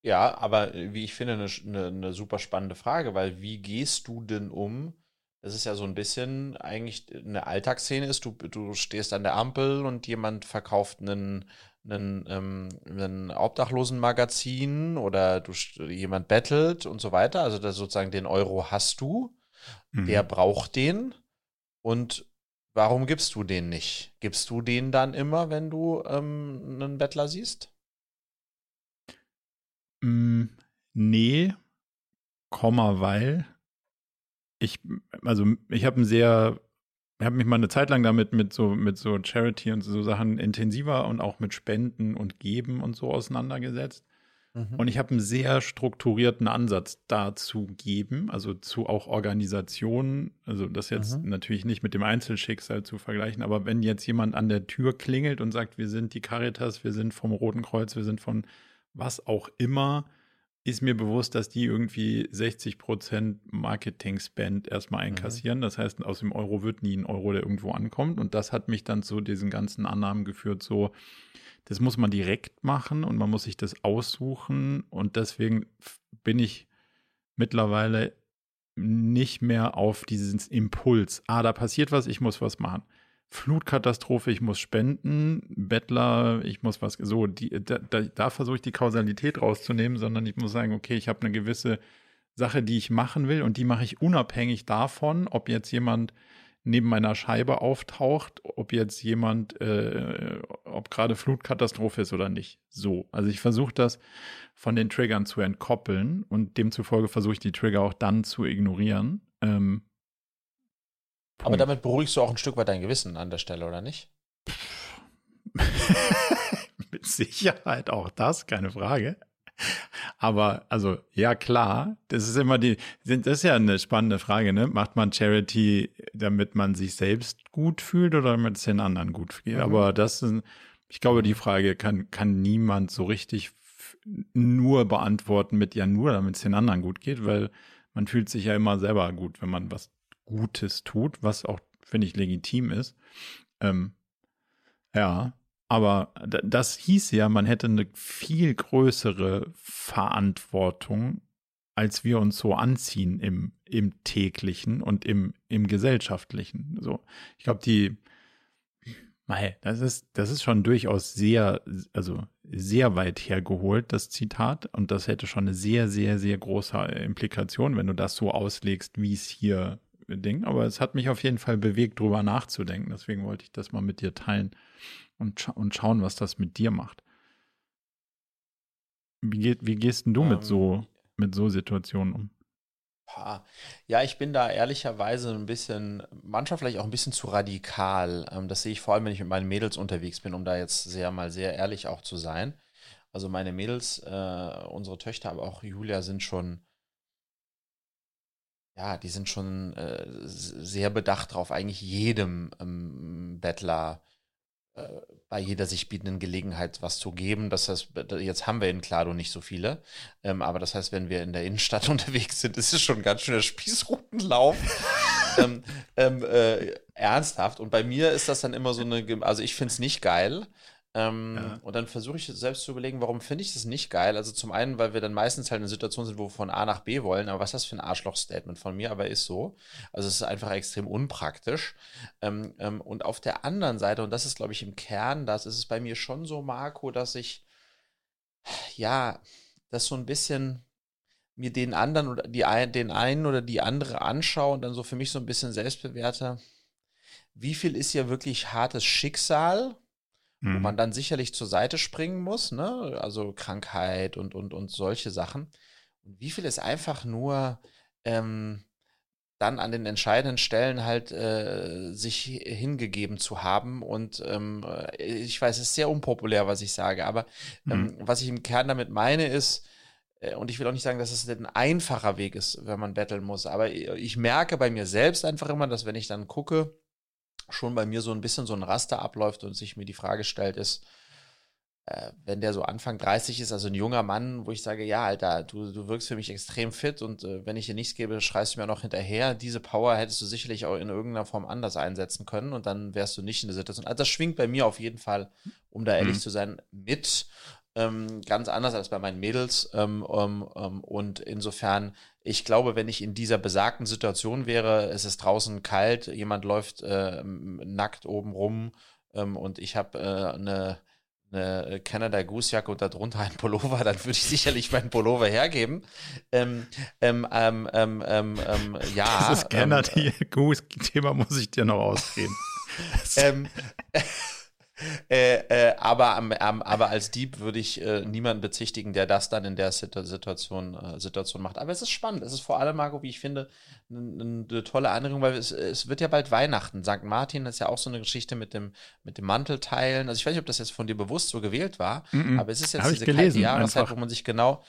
Ja, aber äh, wie ich finde, eine, eine, eine, super spannende Frage, weil wie gehst du denn um? Das ist ja so ein bisschen eigentlich eine Alltagsszene ist, du, du stehst an der Ampel und jemand verkauft einen, einen, ähm, einen Obdachlosenmagazin oder du, jemand bettelt und so weiter. Also das sozusagen den Euro hast du, mhm. der braucht den und Warum gibst du den nicht? Gibst du den dann immer, wenn du ähm, einen Bettler siehst? Mm, nee, Komma, weil ich, also ich habe ein sehr, ich habe mich mal eine Zeit lang damit mit so, mit so Charity und so Sachen intensiver und auch mit Spenden und Geben und so auseinandergesetzt. Mhm. Und ich habe einen sehr strukturierten Ansatz dazu geben, also zu auch Organisationen, also das jetzt mhm. natürlich nicht mit dem Einzelschicksal zu vergleichen, aber wenn jetzt jemand an der Tür klingelt und sagt, wir sind die Caritas, wir sind vom Roten Kreuz, wir sind von was auch immer, ist mir bewusst, dass die irgendwie 60 Prozent Marketing-Spend erstmal mhm. einkassieren. Mhm. Das heißt, aus dem Euro wird nie ein Euro, der irgendwo ankommt. Und das hat mich dann zu diesen ganzen Annahmen geführt, so, das muss man direkt machen und man muss sich das aussuchen. Und deswegen bin ich mittlerweile nicht mehr auf diesen Impuls, ah, da passiert was, ich muss was machen. Flutkatastrophe, ich muss spenden, Bettler, ich muss was, so, die, da, da, da versuche ich die Kausalität rauszunehmen, sondern ich muss sagen, okay, ich habe eine gewisse Sache, die ich machen will und die mache ich unabhängig davon, ob jetzt jemand neben meiner Scheibe auftaucht, ob jetzt jemand, äh, ob gerade Flutkatastrophe ist oder nicht. So. Also ich versuche das von den Triggern zu entkoppeln und demzufolge versuche ich die Trigger auch dann zu ignorieren. Ähm, aber damit beruhigst du auch ein Stück weit dein Gewissen an der Stelle, oder nicht? Mit Sicherheit auch das, keine Frage. Aber also, ja klar, das ist immer die, das ist ja eine spannende Frage, ne? Macht man Charity, damit man sich selbst gut fühlt oder damit es den anderen gut geht? Mhm. Aber das ist, ich glaube, die Frage kann, kann niemand so richtig nur beantworten mit ja nur, damit es den anderen gut geht, weil man fühlt sich ja immer selber gut, wenn man was Gutes tut, was auch, finde ich, legitim ist. Ähm, ja, aber das hieß ja, man hätte eine viel größere Verantwortung, als wir uns so anziehen im, im täglichen und im, im gesellschaftlichen. So, ich glaube, die, das ist, das ist schon durchaus sehr, also sehr weit hergeholt, das Zitat. Und das hätte schon eine sehr, sehr, sehr große Implikation, wenn du das so auslegst, wie es hier Ding, aber es hat mich auf jeden Fall bewegt, drüber nachzudenken. Deswegen wollte ich das mal mit dir teilen und, scha und schauen, was das mit dir macht. Wie, geht, wie gehst denn du ähm, mit so mit so Situationen um? Ja, ich bin da ehrlicherweise ein bisschen, manchmal vielleicht auch ein bisschen zu radikal. Ähm, das sehe ich vor allem, wenn ich mit meinen Mädels unterwegs bin, um da jetzt sehr mal sehr ehrlich auch zu sein. Also meine Mädels, äh, unsere Töchter, aber auch Julia sind schon ja, die sind schon äh, sehr bedacht darauf, eigentlich jedem ähm, Bettler äh, bei jeder sich bietenden Gelegenheit was zu geben. Das heißt, jetzt haben wir in Klado nicht so viele, ähm, aber das heißt, wenn wir in der Innenstadt unterwegs sind, ist es schon ganz schön der Spießrutenlauf. ähm, ähm, äh, ernsthaft. Und bei mir ist das dann immer so eine, also ich finde es nicht geil. Ähm, ja. Und dann versuche ich selbst zu überlegen, warum finde ich das nicht geil? Also zum einen, weil wir dann meistens halt in einer Situation sind, wo wir von A nach B wollen, aber was ist das für ein Arschloch-Statement von mir? Aber ist so. Also es ist einfach extrem unpraktisch. Ähm, ähm, und auf der anderen Seite, und das ist, glaube ich, im Kern, das ist es bei mir schon so, Marco, dass ich, ja, das so ein bisschen mir den anderen oder die, den einen oder die andere anschaue und dann so für mich so ein bisschen selbst bewerte, wie viel ist ja wirklich hartes Schicksal mhm. wo man dann sicherlich zur Seite springen muss, ne? Also Krankheit und, und, und solche Sachen. Und wie viel ist einfach nur ähm, dann an den entscheidenden Stellen halt äh, sich hingegeben zu haben. Und ähm, ich weiß, es ist sehr unpopulär, was ich sage, aber ähm, mhm. was ich im Kern damit meine, ist, äh, und ich will auch nicht sagen, dass es ein einfacher Weg ist, wenn man betteln muss, aber ich merke bei mir selbst einfach immer, dass wenn ich dann gucke, schon bei mir so ein bisschen so ein Raster abläuft und sich mir die Frage stellt, ist, äh, wenn der so Anfang 30 ist, also ein junger Mann, wo ich sage, ja, Alter, du, du wirkst für mich extrem fit und äh, wenn ich dir nichts gebe, schreist du mir noch hinterher. Diese Power hättest du sicherlich auch in irgendeiner Form anders einsetzen können und dann wärst du nicht in der Situation. Also das schwingt bei mir auf jeden Fall, um da ehrlich mhm. zu sein, mit. Ähm, ganz anders als bei meinen Mädels. Ähm, ähm, ähm und insofern ich glaube, wenn ich in dieser besagten Situation wäre, es ist draußen kalt, jemand läuft äh, nackt oben rum ähm, und ich habe äh, eine eine Canada Goose Jacke und darunter ein Pullover, dann würde ich sicherlich meinen Pullover hergeben. Ähm, ähm, ähm, ähm, ähm, ähm ja. Das Canada Goose Thema muss ich dir noch ausreden. äh, äh, aber, aber als Dieb würde ich äh, niemanden bezichtigen, der das dann in der Situation, äh, Situation macht. Aber es ist spannend. Es ist vor allem, Marco, wie ich finde, eine, tolle Anregung, weil es, es, wird ja bald Weihnachten. St. Martin ist ja auch so eine Geschichte mit dem, mit dem Mantelteilen. Also ich weiß nicht, ob das jetzt von dir bewusst so gewählt war, mm -mm. aber es ist jetzt diese kalte Jahreszeit, wo man sich genau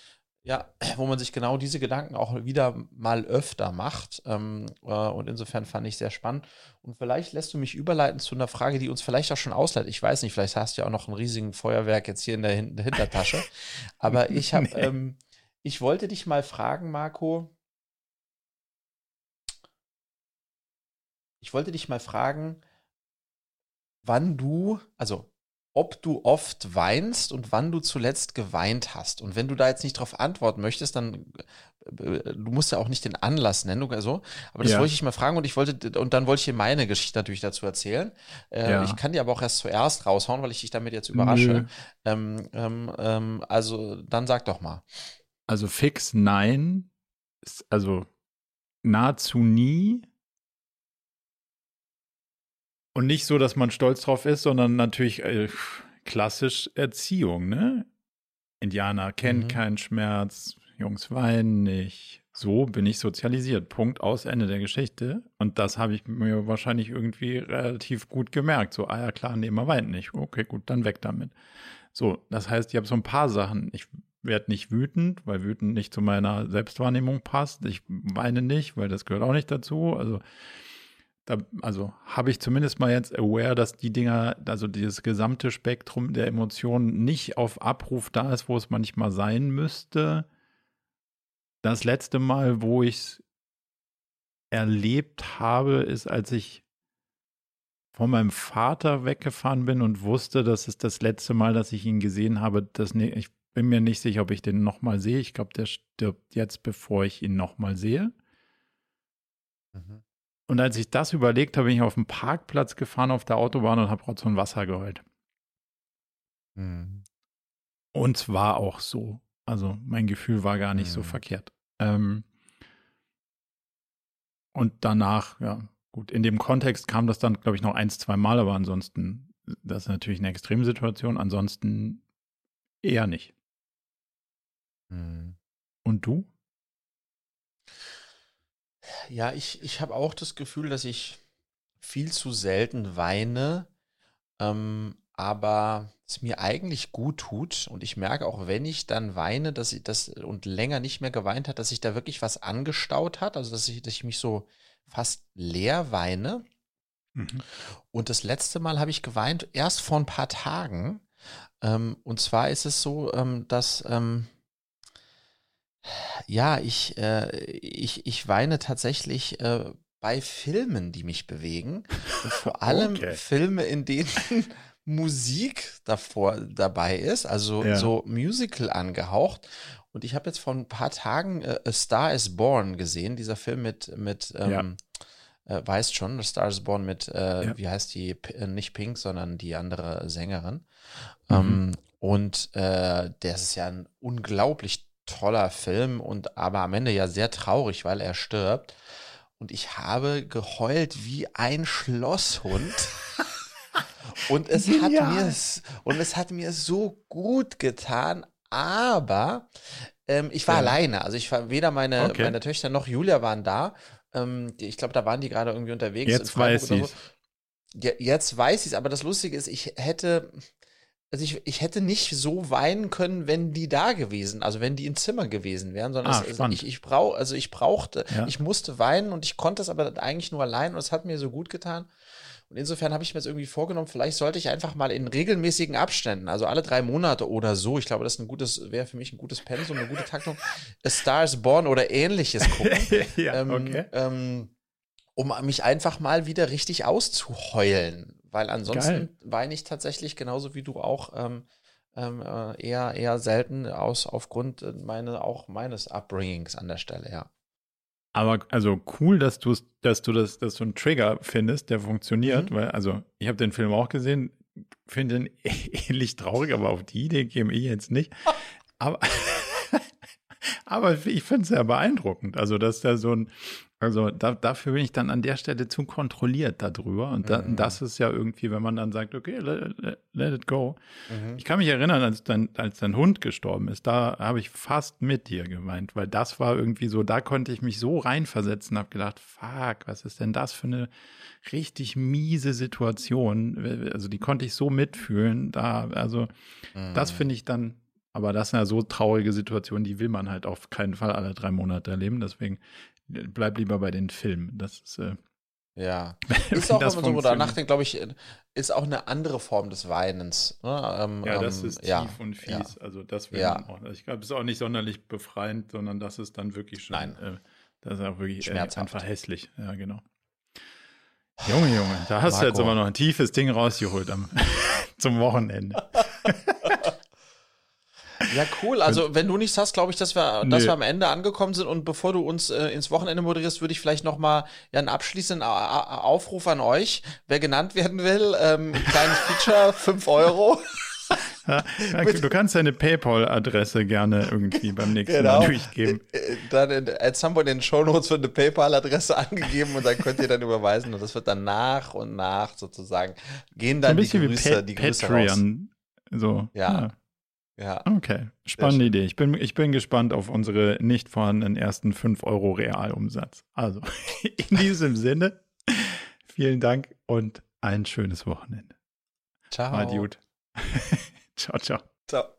ja, wo man sich genau diese Gedanken auch wieder mal öfter macht. Ähm, äh, und insofern fand ich sehr spannend. Und vielleicht lässt du mich überleiten zu einer Frage, die uns vielleicht auch schon ausleitet. Ich weiß nicht, vielleicht hast du ja auch noch ein riesigen Feuerwerk jetzt hier in der, Hin Hintertasche. Aber ich habe, nee. ähm, ich wollte dich mal fragen, Marco. Ich wollte dich mal fragen, wann du, also ob du oft weinst und wann du zuletzt geweint hast. Und wenn du da jetzt nicht drauf antworten möchtest, dann äh, du musst ja auch nicht den Anlass nennen oder so. Aber das ja. wollte ich mal fragen und ich wollte und dann wollte ich dir meine Geschichte natürlich dazu erzählen. Äh, ja. Ich kann dir aber auch erst zuerst raushauen, weil ich dich damit jetzt überrasche. Ähm, ähm, ähm, also dann sag doch mal. Also fix nein, also nahezu nie. Und nicht so, dass man stolz drauf ist, sondern natürlich äh, klassisch Erziehung, ne? Indianer kennt mhm. keinen Schmerz, Jungs weinen nicht. So bin ich sozialisiert. Punkt aus Ende der Geschichte. Und das habe ich mir wahrscheinlich irgendwie relativ gut gemerkt. So, ah ja klar, nee, man weint nicht. Okay, gut, dann weg damit. So, das heißt, ich habe so ein paar Sachen. Ich werde nicht wütend, weil wütend nicht zu meiner Selbstwahrnehmung passt. Ich weine nicht, weil das gehört auch nicht dazu. Also da, also habe ich zumindest mal jetzt aware, dass die Dinger, also dieses gesamte Spektrum der Emotionen nicht auf Abruf da ist, wo es manchmal sein müsste. Das letzte Mal, wo ich es erlebt habe, ist, als ich von meinem Vater weggefahren bin und wusste, das ist das letzte Mal, dass ich ihn gesehen habe. Das, ne, ich bin mir nicht sicher, ob ich den nochmal sehe. Ich glaube, der stirbt jetzt, bevor ich ihn nochmal sehe. Mhm. Und als ich das überlegt habe, bin ich auf dem Parkplatz gefahren auf der Autobahn und habe Rotz Wasser geheult. Mhm. Und es war auch so. Also mein Gefühl war gar nicht mhm. so verkehrt. Ähm, und danach, ja, gut, in dem Kontext kam das dann, glaube ich, noch eins, zwei Mal, aber ansonsten, das ist natürlich eine Extremsituation, ansonsten eher nicht. Mhm. Und du? Ja, ich, ich habe auch das Gefühl, dass ich viel zu selten weine, ähm, aber es mir eigentlich gut tut. Und ich merke auch, wenn ich dann weine, dass ich das und länger nicht mehr geweint hat, dass sich da wirklich was angestaut hat. Also dass ich, dass ich mich so fast leer weine. Mhm. Und das letzte Mal habe ich geweint erst vor ein paar Tagen. Ähm, und zwar ist es so, ähm, dass ähm, ja, ich, äh, ich, ich weine tatsächlich äh, bei Filmen, die mich bewegen. Und vor allem okay. Filme, in denen Musik davor dabei ist, also ja. so Musical angehaucht. Und ich habe jetzt vor ein paar Tagen äh, A Star is Born gesehen, dieser Film mit, mit ähm, ja. äh, weißt schon, A Star is Born mit, äh, ja. wie heißt die, P äh, nicht Pink, sondern die andere Sängerin. Mhm. Ähm, und äh, der ist ja ein unglaublich toller Film und aber am Ende ja sehr traurig, weil er stirbt. Und ich habe geheult wie ein Schlosshund. und es hat ja. mir und es hat mir so gut getan, aber ähm, ich war ja. alleine. Also ich war weder meine, okay. meine Töchter noch Julia waren da. Ähm, ich glaube, da waren die gerade irgendwie unterwegs. Jetzt weiß ich. So. Ja, jetzt weiß ich es, aber das Lustige ist, ich hätte, also ich, ich hätte nicht so weinen können, wenn die da gewesen, also wenn die im Zimmer gewesen wären, sondern ah, es, also ich, ich brauch, also ich brauchte, ja. ich musste weinen und ich konnte es aber eigentlich nur allein und es hat mir so gut getan. Und insofern habe ich mir jetzt irgendwie vorgenommen, vielleicht sollte ich einfach mal in regelmäßigen Abständen, also alle drei Monate oder so, ich glaube, das ist ein gutes, wäre für mich ein gutes Pensum, eine gute Taktung, A Star is Born oder ähnliches gucken. ja, ähm, okay. ähm, um mich einfach mal wieder richtig auszuheulen weil ansonsten Geil. weine ich tatsächlich genauso wie du auch ähm, ähm, äh, eher, eher selten aus aufgrund äh, meine, auch meines Upbringings an der Stelle, ja. Aber also cool, dass du dass du das, dass du einen Trigger findest, der funktioniert, mhm. weil, also ich habe den Film auch gesehen, finde ihn ähnlich traurig, aber auf die Idee käme ich jetzt nicht. aber, aber ich finde es sehr beeindruckend. Also, dass da so ein, Also da, dafür bin ich dann an der Stelle zu kontrolliert darüber. Und da, mhm. das ist ja irgendwie, wenn man dann sagt, okay, let, let it go. Mhm. Ich kann mich erinnern, als dein, als dein Hund gestorben ist, da habe ich fast mit dir gemeint, weil das war irgendwie so, da konnte ich mich so reinversetzen, habe gedacht, fuck, was ist denn das für eine richtig miese Situation? Also die konnte ich so mitfühlen. Da, also mhm. das finde ich dann aber das sind ja so traurige Situationen, die will man halt auf keinen Fall alle drei Monate erleben. Deswegen bleib lieber bei den Filmen. Das ist. Äh, ja. Ist auch, wenn man so darüber nachdenkt, glaube ich, ist auch eine andere Form des Weinens. Ne? Ähm, ja, das ähm, ist ja, tief und fies. Ja. Also, das will ja. auch. Ich glaube, es ist auch nicht sonderlich befreiend, sondern das ist dann wirklich schon. Nein. Äh, das ist auch wirklich äh, einfach hässlich. Ja, genau. Junge, Junge, da hast Marco. du jetzt aber noch ein tiefes Ding rausgeholt am, zum Wochenende. Ja, cool. Also, wenn du nichts hast, glaube ich, dass wir, nee. dass wir am Ende angekommen sind. Und bevor du uns äh, ins Wochenende moderierst, würde ich vielleicht noch mal ja, einen abschließenden Aufruf an euch. Wer genannt werden will, ähm, kleines Feature, 5 Euro. Ja, du kannst deine PayPal-Adresse gerne irgendwie beim nächsten genau. Mal durchgeben. Äh, äh, dann in, at some point in den Show Notes wird eine PayPal-Adresse angegeben und dann könnt ihr dann überweisen und das wird dann nach und nach sozusagen gehen dann so die Grüße, die Grüße Patreon. raus. So. Ja. ja. Ja. Okay, spannende Idee. Ich bin, ich bin gespannt auf unsere nicht vorhandenen ersten 5 Euro Realumsatz. Also, in diesem Sinne, vielen Dank und ein schönes Wochenende. Ciao. Adiut. ciao, ciao. Ciao.